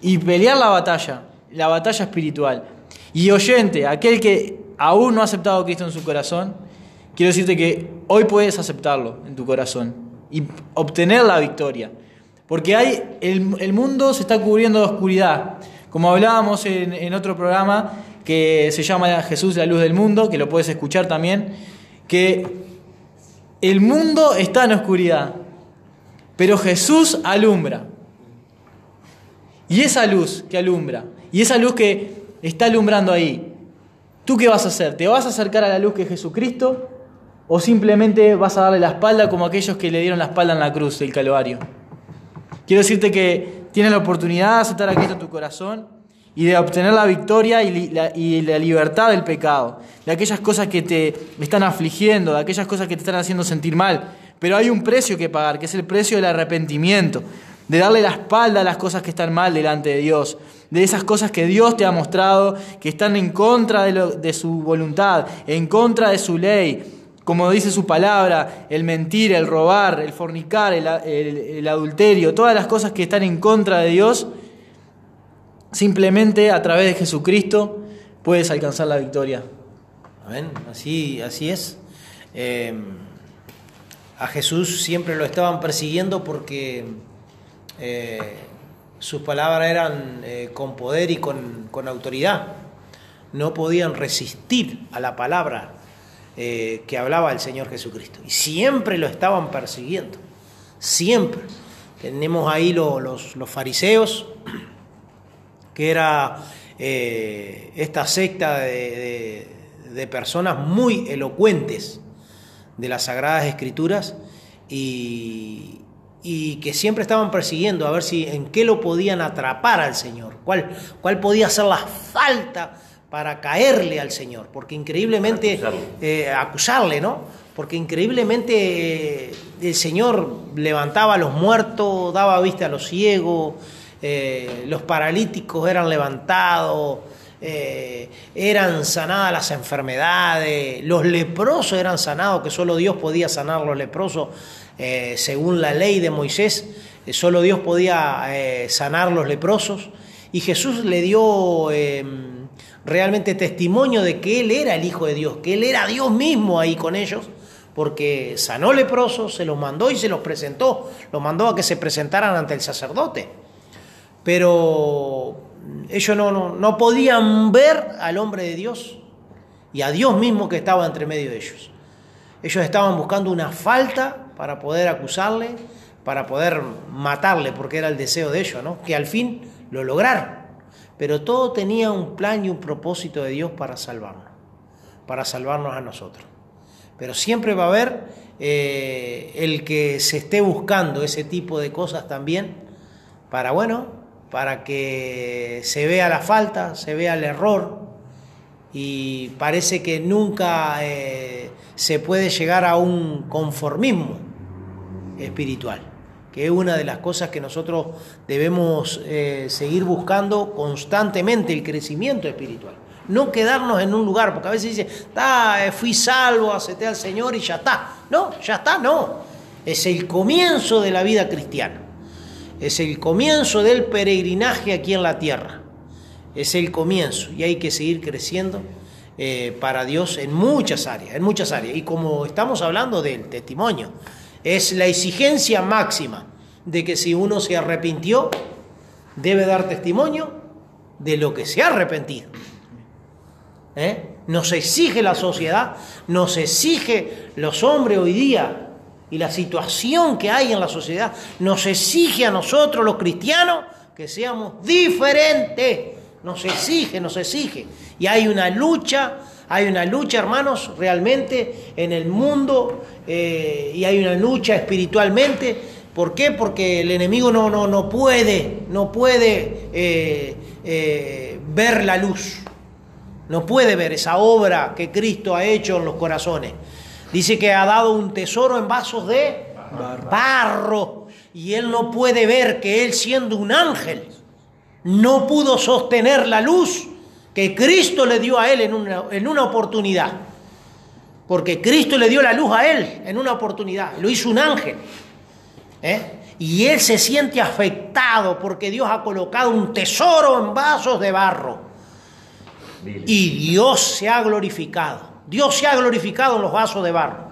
Y pelear la batalla, la batalla espiritual. Y oyente, aquel que aún no ha aceptado a Cristo en su corazón, quiero decirte que hoy puedes aceptarlo en tu corazón y obtener la victoria. Porque hay, el, el mundo se está cubriendo de oscuridad. Como hablábamos en, en otro programa que se llama Jesús la luz del mundo, que lo puedes escuchar también, que el mundo está en oscuridad, pero Jesús alumbra. Y esa luz que alumbra, y esa luz que está alumbrando ahí, ¿tú qué vas a hacer? ¿Te vas a acercar a la luz que es Jesucristo? ¿O simplemente vas a darle la espalda como aquellos que le dieron la espalda en la cruz del Calvario? Quiero decirte que tienes la oportunidad de aceptar a Cristo en tu corazón y de obtener la victoria y la, y la libertad del pecado, de aquellas cosas que te están afligiendo, de aquellas cosas que te están haciendo sentir mal. Pero hay un precio que pagar, que es el precio del arrepentimiento, de darle la espalda a las cosas que están mal delante de Dios, de esas cosas que Dios te ha mostrado, que están en contra de, su voluntad, en contra de su ley, como dice su palabra, el mentir, el robar, el fornicar, el adulterio, todas las cosas que están en contra de Dios, simplemente a través de Jesucristo puedes alcanzar la victoria. Amén. Así, así es. Eh, a Jesús siempre lo estaban persiguiendo porque eh, sus palabras eran eh, con poder y con, con autoridad. No podían resistir a la palabra que hablaba el Señor Jesucristo. Y siempre lo estaban persiguiendo. Siempre. Tenemos ahí lo- los, los fariseos, que era eh, esta secta de, de- de personas muy elocuentes de las Sagradas Escrituras y, y que siempre estaban persiguiendo a ver si en qué lo podían atrapar al Señor, cuál, cuál podía ser la falta para caerle al Señor, porque increíblemente eh, acusarle, ¿no? Porque increíblemente eh, el Señor levantaba a los muertos, daba vista a los ciegos, eh, los paralíticos eran levantados, eh, eran sanadas las enfermedades, los leprosos eran sanados, que solo Dios podía sanar los leprosos, eh, según la ley de Moisés. solo Dios podía sanar los leprosos, y Jesús le dio eh, realmente testimonio de que Él era el Hijo de Dios, que Él era Dios mismo ahí con ellos, porque sanó leprosos, se los mandó y se los presentó, los mandó a que se presentaran ante el sacerdote. Pero ellos no, no, no podían ver al hombre de Dios y a Dios mismo que estaba entre medio de ellos. Ellos estaban buscando una falta para poder acusarle, para poder matarle, porque era el deseo de ellos, ¿no? Que al fin lo lograron. Pero todo tenía un plan y un propósito de Dios para salvarnos, para salvarnos a nosotros. Pero siempre va a haber eh, el que se esté buscando ese tipo de cosas también, para, bueno, para que se vea la falta, se vea el error, y parece que nunca eh, se puede llegar a un conformismo espiritual, que es una de las cosas que nosotros debemos eh, seguir buscando constantemente, el crecimiento espiritual. No quedarnos en un lugar, porque a veces dice, ah, fui salvo, acepté al Señor y ya está. No, ya está, no. Es el comienzo de la vida cristiana. Es el comienzo del peregrinaje aquí en la tierra. Es el comienzo y hay que seguir creciendo eh, para Dios en muchas áreas, en muchas áreas. Y como estamos hablando del testimonio, es la exigencia máxima de que si uno se arrepintió, debe dar testimonio de lo que se ha arrepentido. ¿Eh? Nos exige la sociedad, nos exige los hombres hoy día y la situación que hay en la sociedad, nos exige a nosotros los cristianos que seamos diferentes. Nos exige, nos exige. Y hay una lucha, hay una lucha, hermanos, realmente en el mundo eh, y hay una lucha espiritualmente. ¿Por qué? Porque el enemigo no, no, no puede, no puede eh, eh, ver la luz. No puede ver esa obra que Cristo ha hecho en los corazones. Dice que ha dado un tesoro en vasos de barro. Y él no puede ver que él siendo un ángel no pudo sostener la luz que Cristo le dio a él en una, en una oportunidad. Porque Cristo le dio la luz a él en una oportunidad. Lo hizo un ángel. ¿eh? Y él se siente afectado porque Dios ha colocado un tesoro en vasos de barro. Y Dios se ha glorificado. Dios se ha glorificado en los vasos de barro.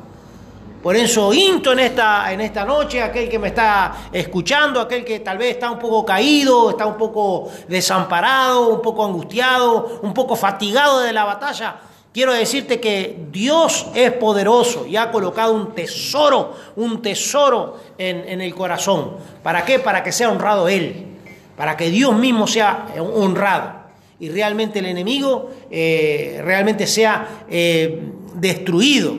Por eso insto en esta, en esta noche, aquel que me está escuchando, aquel que tal vez está un poco caído, está un poco desamparado, un poco angustiado, un poco fatigado de la batalla, quiero decirte que Dios es poderoso y ha colocado un tesoro, un tesoro en, en el corazón. ¿Para qué? Para que sea honrado Él, para que Dios mismo sea honrado y realmente el enemigo eh, realmente sea eh, destruido,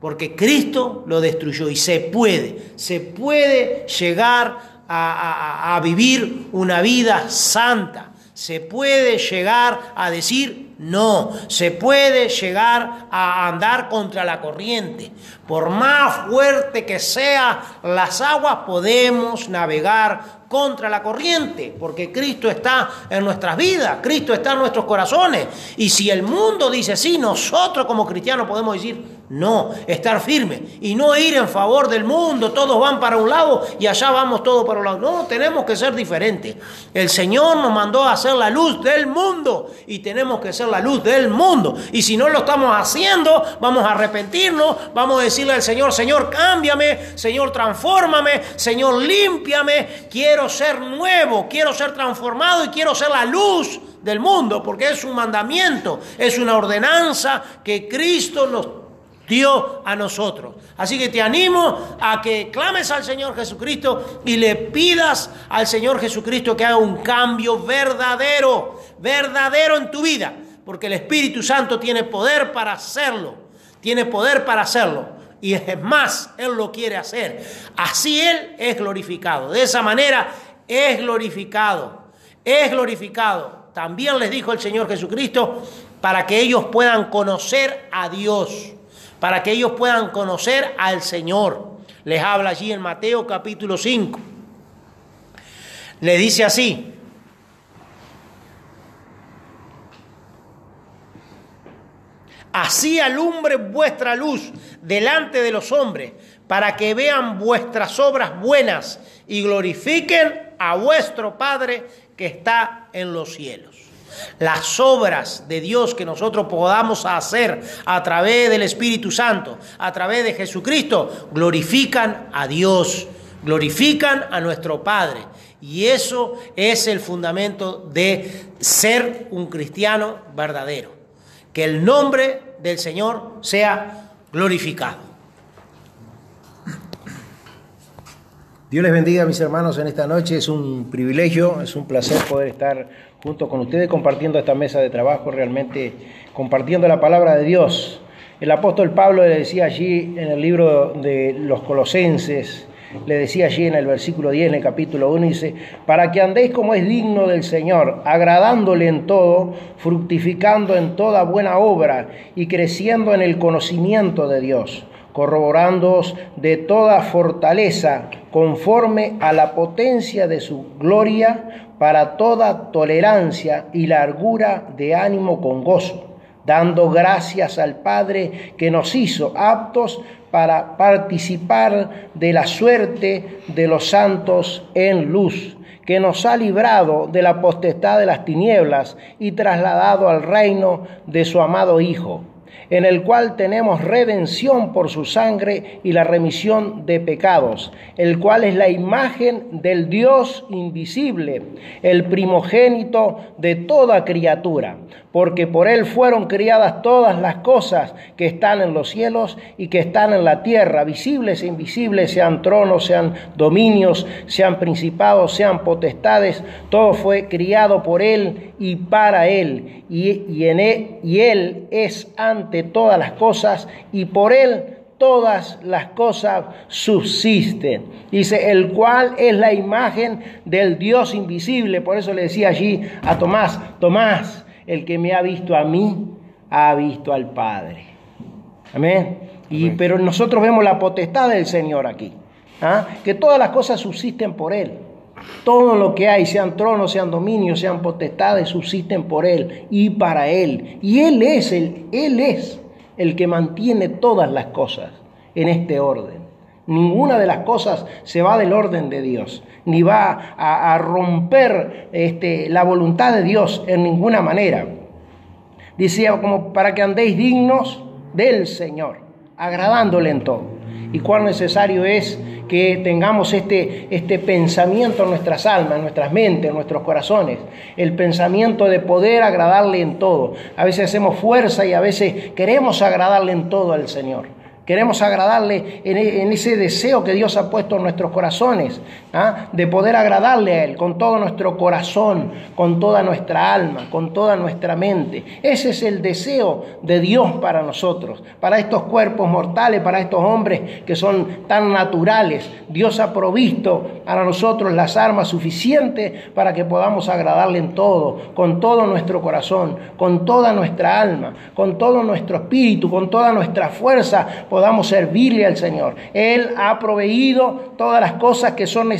porque Cristo lo destruyó y se puede, se puede llegar a, vivir una vida santa, se puede llegar a decir no, se puede llegar a andar contra la corriente. Por más fuerte que sean las aguas, podemos navegar contra la corriente, porque Cristo está en nuestras vidas, Cristo está en nuestros corazones. Y si el mundo dice sí, nosotros como cristianos podemos decir no, estar firme y no ir en favor del mundo, todos van para un lado y allá vamos todos para un lado. No, tenemos que ser diferentes. El Señor nos mandó a hacer la luz del mundo y tenemos que ser la luz del mundo. Y si no lo estamos haciendo, vamos a arrepentirnos, vamos a decirle al Señor, Señor, cámbiame, Señor, transfórmame, Señor, límpiame, quiero ser nuevo, quiero ser transformado y quiero ser la luz del mundo, porque es un mandamiento, es una ordenanza que Cristo nos dio a nosotros. Así que te animo a que clames al Señor Jesucristo y le pidas al Señor Jesucristo que haga un cambio verdadero, verdadero en tu vida, porque el Espíritu Santo tiene poder para hacerlo, tiene poder para hacerlo. Y es más, Él lo quiere hacer. Así Él es glorificado. De esa manera es glorificado. Es glorificado. También les dijo el Señor Jesucristo para que ellos puedan conocer a Dios para que ellos puedan conocer al Señor. Les habla allí en Mateo capítulo 5. Le dice así. Así alumbre vuestra luz delante de los hombres, para que vean vuestras obras buenas y glorifiquen a vuestro Padre que está en los cielos. Las obras de Dios que nosotros podamos hacer a través del Espíritu Santo, a través de Jesucristo, glorifican a Dios, glorifican a nuestro Padre. Y eso es el fundamento de ser un cristiano verdadero. Que el nombre del Señor sea glorificado. Dios les bendiga, mis hermanos, en esta noche. Es un privilegio, es un placer poder estar junto con ustedes compartiendo esta mesa de trabajo, realmente compartiendo la palabra de Dios. El apóstol Pablo le decía allí en el libro de los Colosenses, le decía allí en el versículo 10, en el capítulo 1, dice, para que andéis como es digno del Señor, agradándole en todo, fructificando en toda buena obra y creciendo en el conocimiento de Dios corroborándoos de toda fortaleza conforme a la potencia de su gloria para toda tolerancia y largura de ánimo con gozo, dando gracias al Padre que nos hizo aptos para participar de la suerte de los santos en luz, que nos ha librado de la potestad de las tinieblas y trasladado al reino de su amado Hijo en el cual tenemos redención por su sangre y la remisión de pecados, el cual es la imagen del Dios invisible, el primogénito de toda criatura, porque por él fueron criadas todas las cosas que están en los cielos y que están en la tierra, visibles e invisibles, sean tronos, sean dominios, sean principados, sean potestades, todo fue criado por él y para él, y, en él, y él es ante todas las cosas, y por él todas las cosas subsisten. Dice, el cual es la imagen del Dios invisible. Por eso le decía allí a Tomás, Tomás, el que me ha visto a mí, ha visto al Padre. Amén. Y, pero nosotros vemos la potestad del Señor aquí. ¿ah? Que todas las cosas subsisten por Él. Todo lo que hay, sean tronos, sean dominios, sean potestades, subsisten por Él y para Él. Y Él es el, Él es el que mantiene todas las cosas en este orden. Ninguna de las cosas se va del orden de Dios, ni va a, romper este, la voluntad de Dios en ninguna manera. Decía como para que andéis dignos del Señor, agradándole en todo. Y cuán necesario es que tengamos este, este pensamiento en nuestras almas, en nuestras mentes, en nuestros corazones, el pensamiento de poder agradarle en todo. A veces hacemos fuerza y a veces queremos agradarle en todo al Señor. Queremos agradarle en, ese deseo que Dios ha puesto en nuestros corazones, ¿ah? de poder agradarle a Él con todo nuestro corazón, con toda nuestra alma, con toda nuestra mente. Ese es el deseo de Dios para nosotros, para estos cuerpos mortales, para estos hombres que son tan naturales. Dios ha provisto para nosotros las armas suficientes para que podamos agradarle en todo, con todo nuestro corazón, con toda nuestra alma, con todo nuestro espíritu, con toda nuestra fuerza podamos servirle al Señor. Él ha proveído todas las cosas que son necesarias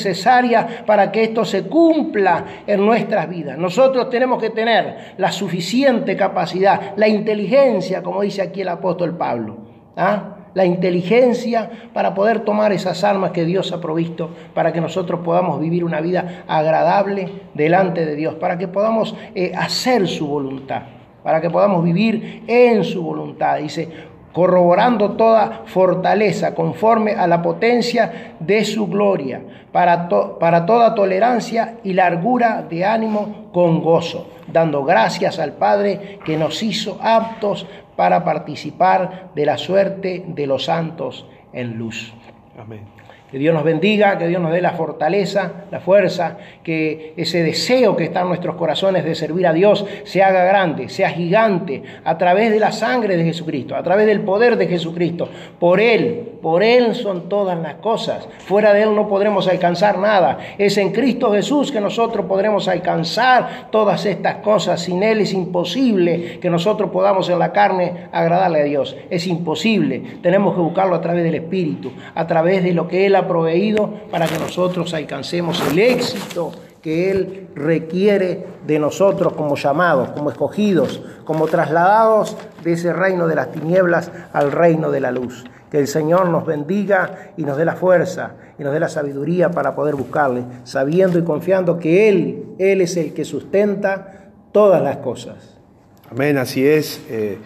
para que esto se cumpla en nuestras vidas. Nosotros tenemos que tener la suficiente capacidad, la inteligencia, como dice aquí el apóstol Pablo. ¿ah? la inteligencia para poder tomar esas armas que Dios ha provisto para que nosotros podamos vivir una vida agradable delante de Dios, para que podamos eh, hacer su voluntad, para que podamos vivir en su voluntad. Dice, corroborando toda fortaleza conforme a la potencia de su gloria, para, para toda tolerancia y largura de ánimo con gozo, dando gracias al Padre que nos hizo aptos para participar de la suerte de los santos en luz. Amén. Que Dios nos bendiga, que Dios nos dé la fortaleza, la fuerza, que ese deseo que está en nuestros corazones de servir a Dios se haga grande, sea gigante, a través de la sangre de Jesucristo, a través del poder de Jesucristo. Por Él, por Él son todas las cosas. Fuera de Él no podremos alcanzar nada. Es en Cristo Jesús que nosotros podremos alcanzar todas estas cosas. Sin Él es imposible que nosotros podamos en la carne agradarle a Dios. Es imposible. Tenemos que buscarlo a través del Espíritu, a través de lo que Él proveído para que nosotros alcancemos el éxito que Él requiere de nosotros como llamados, como escogidos, como trasladados de ese reino de las tinieblas al reino de la luz. Que el Señor nos bendiga y nos dé la fuerza y nos dé la sabiduría para poder buscarle, sabiendo y confiando que Él, Él es el que sustenta todas las cosas. Amén, así es. Eh,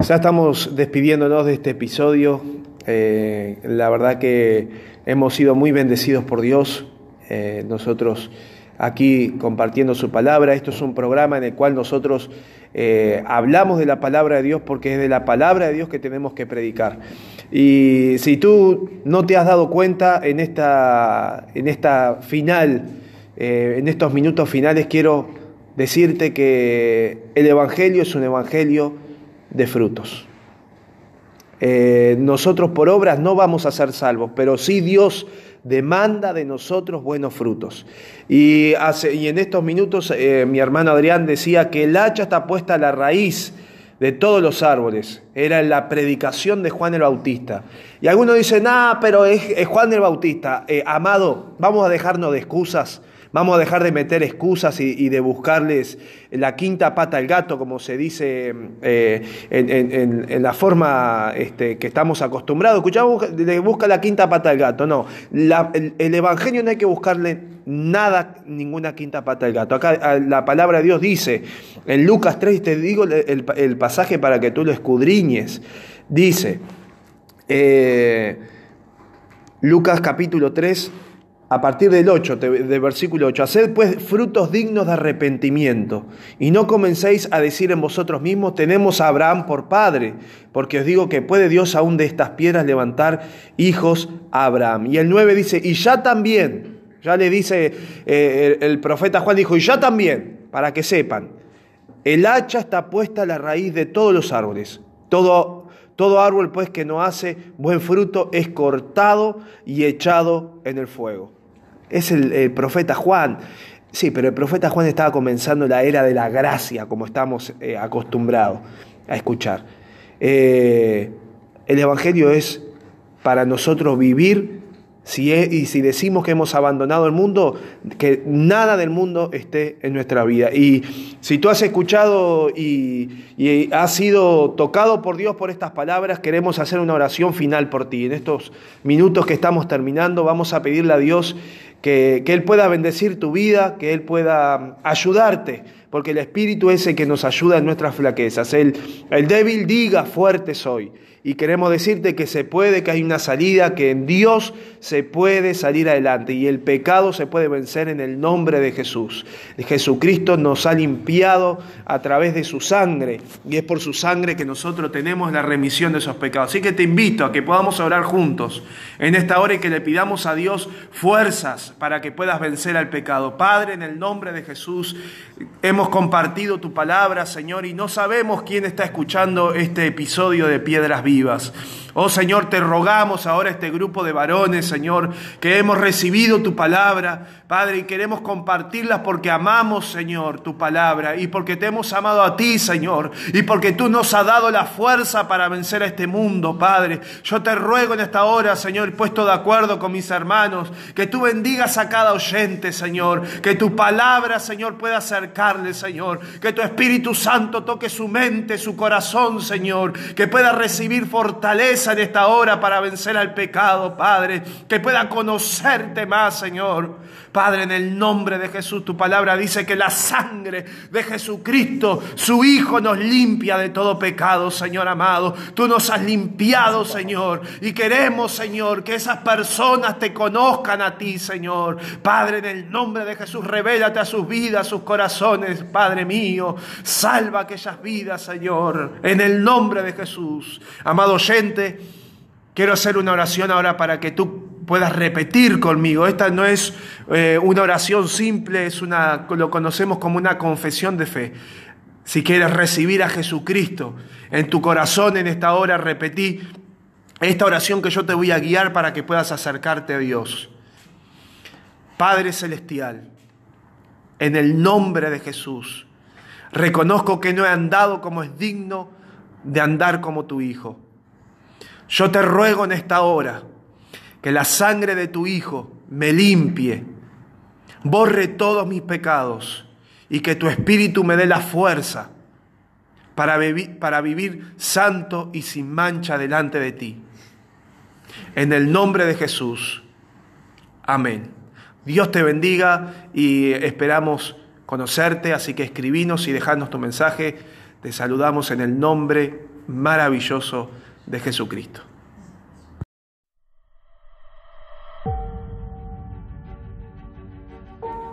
ya estamos despidiéndonos de este episodio. Eh, la verdad que hemos sido muy bendecidos por Dios. Eh, nosotros aquí compartiendo su palabra. Esto es un programa en el cual nosotros eh, hablamos de la palabra de Dios porque es de la palabra de Dios que tenemos que predicar. Y si tú no te has dado cuenta en esta, en esta final, eh, en estos minutos finales, quiero decirte que el Evangelio es un Evangelio de frutos. Eh, nosotros por obras no vamos a ser salvos, pero sí Dios demanda de nosotros buenos frutos. Y, hace, y en estos minutos eh, mi hermano Adrián decía que el hacha está puesta a la raíz de todos los árboles. Era la predicación de Juan el Bautista. Y algunos dicen, ah, pero es, Juan el Bautista. Eh, amado, vamos a dejarnos de excusas. Vamos a dejar de meter excusas y, de buscarles la quinta pata al gato, como se dice eh, en, la forma este, que estamos acostumbrados. Escuchamos, le busca la quinta pata al gato. No, el, Evangelio no hay que buscarle nada, ninguna quinta pata al gato. Acá la palabra de Dios dice, en Lucas 3, te digo el, pasaje para que tú lo escudriñes. Dice, eh, Lucas capítulo 3, a partir del 8, del versículo 8, haced pues frutos dignos de arrepentimiento y no comencéis a decir en vosotros mismos, tenemos a Abraham por padre, porque os digo que puede Dios aún de estas piedras levantar hijos a Abraham. Y el 9 dice, y ya también, ya le dice eh, el, profeta Juan, dijo, y ya también, para que sepan, el hacha está puesta a la raíz de todos los árboles. Todo, todo árbol pues que no hace buen fruto es cortado y echado en el fuego es el, profeta Juan. Sí, pero el profeta Juan estaba comenzando la era de la gracia, como estamos eh, acostumbrados a escuchar. Eh, el Evangelio es para nosotros vivir si y si decimos que hemos abandonado el mundo, que nada del mundo esté en nuestra vida. Y si tú has escuchado y, y, has sido tocado por Dios por estas palabras, queremos hacer una oración final por ti. En estos minutos que estamos terminando, vamos a pedirle a Dios que, Él pueda bendecir tu vida, que Él pueda ayudarte, porque el Espíritu es el que nos ayuda en nuestras flaquezas. El, el débil diga, fuerte soy y queremos decirte que se puede, que hay una salida, que en Dios se puede salir adelante y el pecado se puede vencer en el nombre de Jesús. Jesucristo nos ha limpiado a través de su sangre y es por su sangre que nosotros tenemos la remisión de esos pecados. Así que te invito a que podamos orar juntos en esta hora y que le pidamos a Dios fuerzas para que puedas vencer al pecado. Padre, en el nombre de Jesús, hemos compartido tu palabra, Señor, y no sabemos quién está escuchando este episodio de Piedras Vivas vivas. Oh Señor, te rogamos ahora este grupo de varones, Señor, que hemos recibido tu palabra, Padre, y queremos compartirla porque amamos, Señor, tu palabra y porque te hemos amado a ti, Señor, y porque tú nos has dado la fuerza para vencer a este mundo, Padre. Yo te ruego en esta hora, Señor, puesto de acuerdo con mis hermanos, que tú bendigas a cada oyente, Señor, que tu palabra, Señor, pueda acercarle, Señor, que tu Espíritu Santo toque su mente, su corazón, Señor, que pueda recibir fortaleza en esta hora para vencer al pecado, Padre. Que pueda conocerte más, Señor. Padre, en el nombre de Jesús, tu palabra dice que la sangre de Jesucristo, su Hijo, nos limpia de todo pecado, Señor amado. Tú nos has limpiado, Señor. Y queremos, Señor, que esas personas te conozcan a ti, Señor. Padre, en el nombre de Jesús, revélate a sus vidas, a sus corazones, Padre mío. Salva aquellas vidas, Señor. En el nombre de Jesús. Amado oyente, quiero hacer una oración ahora para que tú puedas repetir conmigo. Esta no es eh, una oración simple, es una, lo conocemos como una confesión de fe. Si quieres recibir a Jesucristo en tu corazón en esta hora, repetí esta oración que yo te voy a guiar para que puedas acercarte a Dios. Padre Celestial, en el nombre de Jesús, reconozco que no he andado como es digno de andar como tu Hijo. Yo te ruego en esta hora que la sangre de tu Hijo me limpie, borre todos mis pecados y que tu espíritu me dé la fuerza para, vivi- para vivir santo y sin mancha delante de ti. En el nombre de Jesús. Amén. Dios te bendiga y esperamos conocerte, así que escribinos y dejadnos tu mensaje. Te saludamos en el nombre maravilloso de Jesucristo.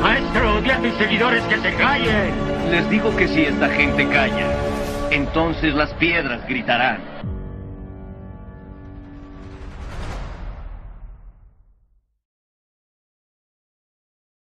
Maestro, di a tus seguidores que se callen. Les digo que si esta gente calla, entonces las piedras gritarán.